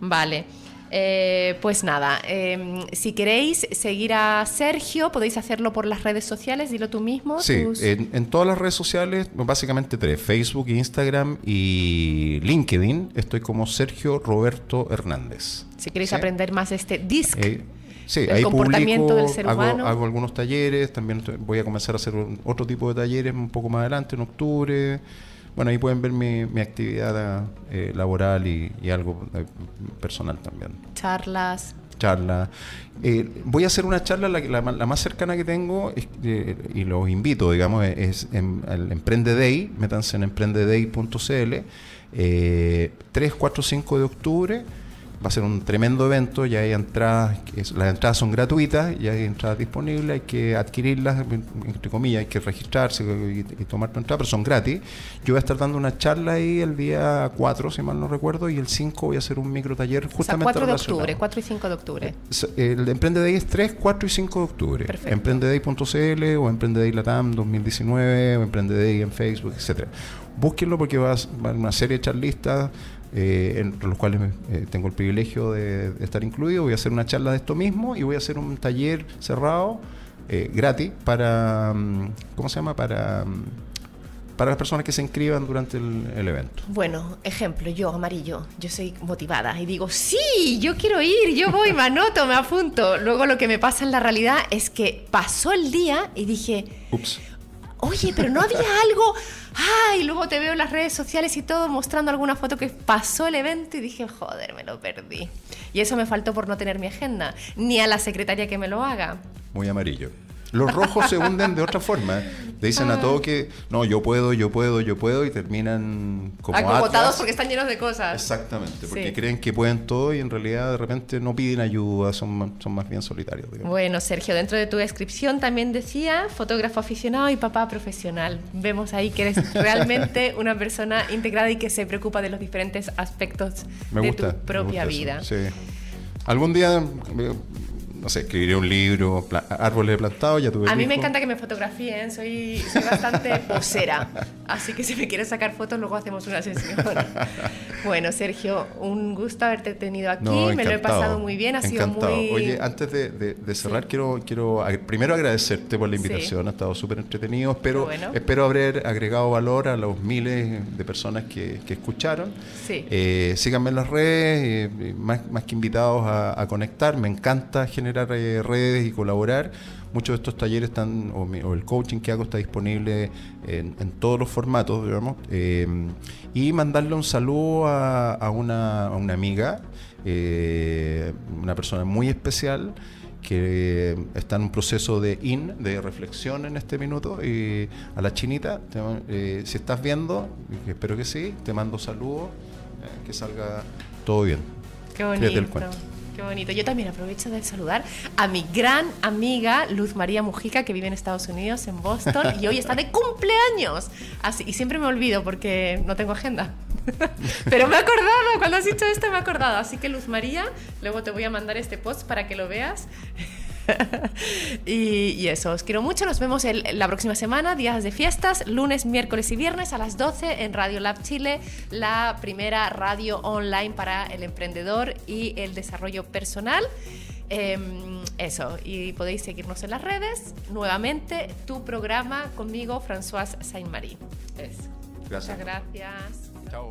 Vale. Eh, pues nada, em, si queréis seguir a Sergio, podéis hacerlo por las redes sociales, dilo tú mismo. Sí, en, todas las redes sociales, básicamente tres, Facebook, Instagram y LinkedIn, estoy como Sergio Roberto Hernández. Si queréis aprender más de este disc. Eh, Sí, ahí comportamiento del ser hago, humano. Hago algunos talleres, también voy a comenzar a hacer otro tipo de talleres un poco más adelante, en octubre. Bueno, ahí pueden ver mi, mi actividad eh, laboral y, algo eh, personal también. Charlas. Charlas. Eh, voy a hacer una charla, la, la, más cercana que tengo, y los invito, digamos, es, en, el Emprende Day, métanse en emprendeday.cl, 3, 4, 5 de octubre va a ser un tremendo evento, ya hay entradas, las entradas son gratuitas, ya hay entradas disponibles, hay que adquirirlas, entre comillas, hay que registrarse y, tomar tu entrada, pero son gratis. Yo voy a estar dando una charla ahí el día 4, si mal no recuerdo, y el 5 voy a hacer un micro taller justamente o 4 de octubre, 4 y 5 de octubre. El Emprende Day es 3, 4 y 5 de octubre. Emprendeday.cl o Emprendeday Latam 2019 o Emprendeday en Facebook, etcétera. Búsquenlo porque va a, va a una serie de charlistas eh, entre los cuales eh, tengo el privilegio de, estar incluido. Voy a hacer una charla de esto mismo y voy a hacer un taller cerrado, eh, gratis, para, mm, ¿cómo se llama? Para, mm, para las personas que se inscriban durante el, evento. Bueno, ejemplo, yo, amarillo, yo soy motivada y digo, sí, yo quiero ir, yo voy, me anoto, me apunto. Luego lo que me pasa en la realidad es que pasó el día y dije, ups oye, pero no había algo. Ay, luego te veo en las redes sociales y todo mostrando alguna foto que pasó el evento y dije, joder, me lo perdí. Y eso me faltó por no tener mi agenda, ni a la secretaria que me lo haga. Muy amarillo. Los rojos se hunden de otra forma. Le dicen a ah. todo que no, yo puedo, yo puedo, yo puedo y terminan como acogotados porque están llenos de cosas. Exactamente, porque creen que pueden todo y en realidad de repente no piden ayuda, son, son más bien solitarios. Bueno, Sergio, dentro de tu descripción también decía fotógrafo aficionado y papá profesional. Vemos ahí que eres realmente una persona integrada y que se preocupa de los diferentes aspectos de tu propia vida. sí. Algún día no sé, escribiré un libro, árboles plantados, ya tuve. A mí me encanta que me fotografíen, soy, soy bastante posera, así que si me quieres sacar fotos, luego hacemos una sesión. bueno, Sergio, un gusto haberte tenido aquí, me lo he pasado muy bien, ha sido muy... Oye, antes de, cerrar, quiero, quiero primero agradecerte por la invitación, ha estado súper entretenido, espero, espero haber agregado valor a los miles de personas que, escucharon. Sí. Eh, síganme en las redes, eh, más, más que invitados a, a conectar, me encanta generar eh, redes y colaborar. Muchos de estos talleres están, o, el coaching que hago está disponible en, todos los formatos, digamos. Eh, y mandarle un saludo a, una, amiga, eh, una persona muy especial que está en un proceso de in, de reflexión en este minuto. Y a la chinita, eh, si estás viendo, espero que sí, te mando saludos, eh, que salga todo bien. Qué bonito. Qué bonito. Yo también aprovecho de saludar a mi gran amiga Luz María Mujica, que vive en Estados Unidos, en Boston, y hoy está de cumpleaños. Así, y siempre me olvido porque no tengo agenda. Pero me he acordado, cuando has dicho esto me he acordado. Así que Luz María, luego te voy a mandar este post para que lo veas. y, eso, os quiero mucho. Nos vemos la próxima semana, días de fiestas, lunes, miércoles y viernes a las 12 en Radio Lab Chile, la primera radio online para el emprendedor y el desarrollo personal. Em, eso, y podéis seguirnos en las redes. Nuevamente, tu programa conmigo, François Saint-Marie. Gracias. Muchas gracias. Chao.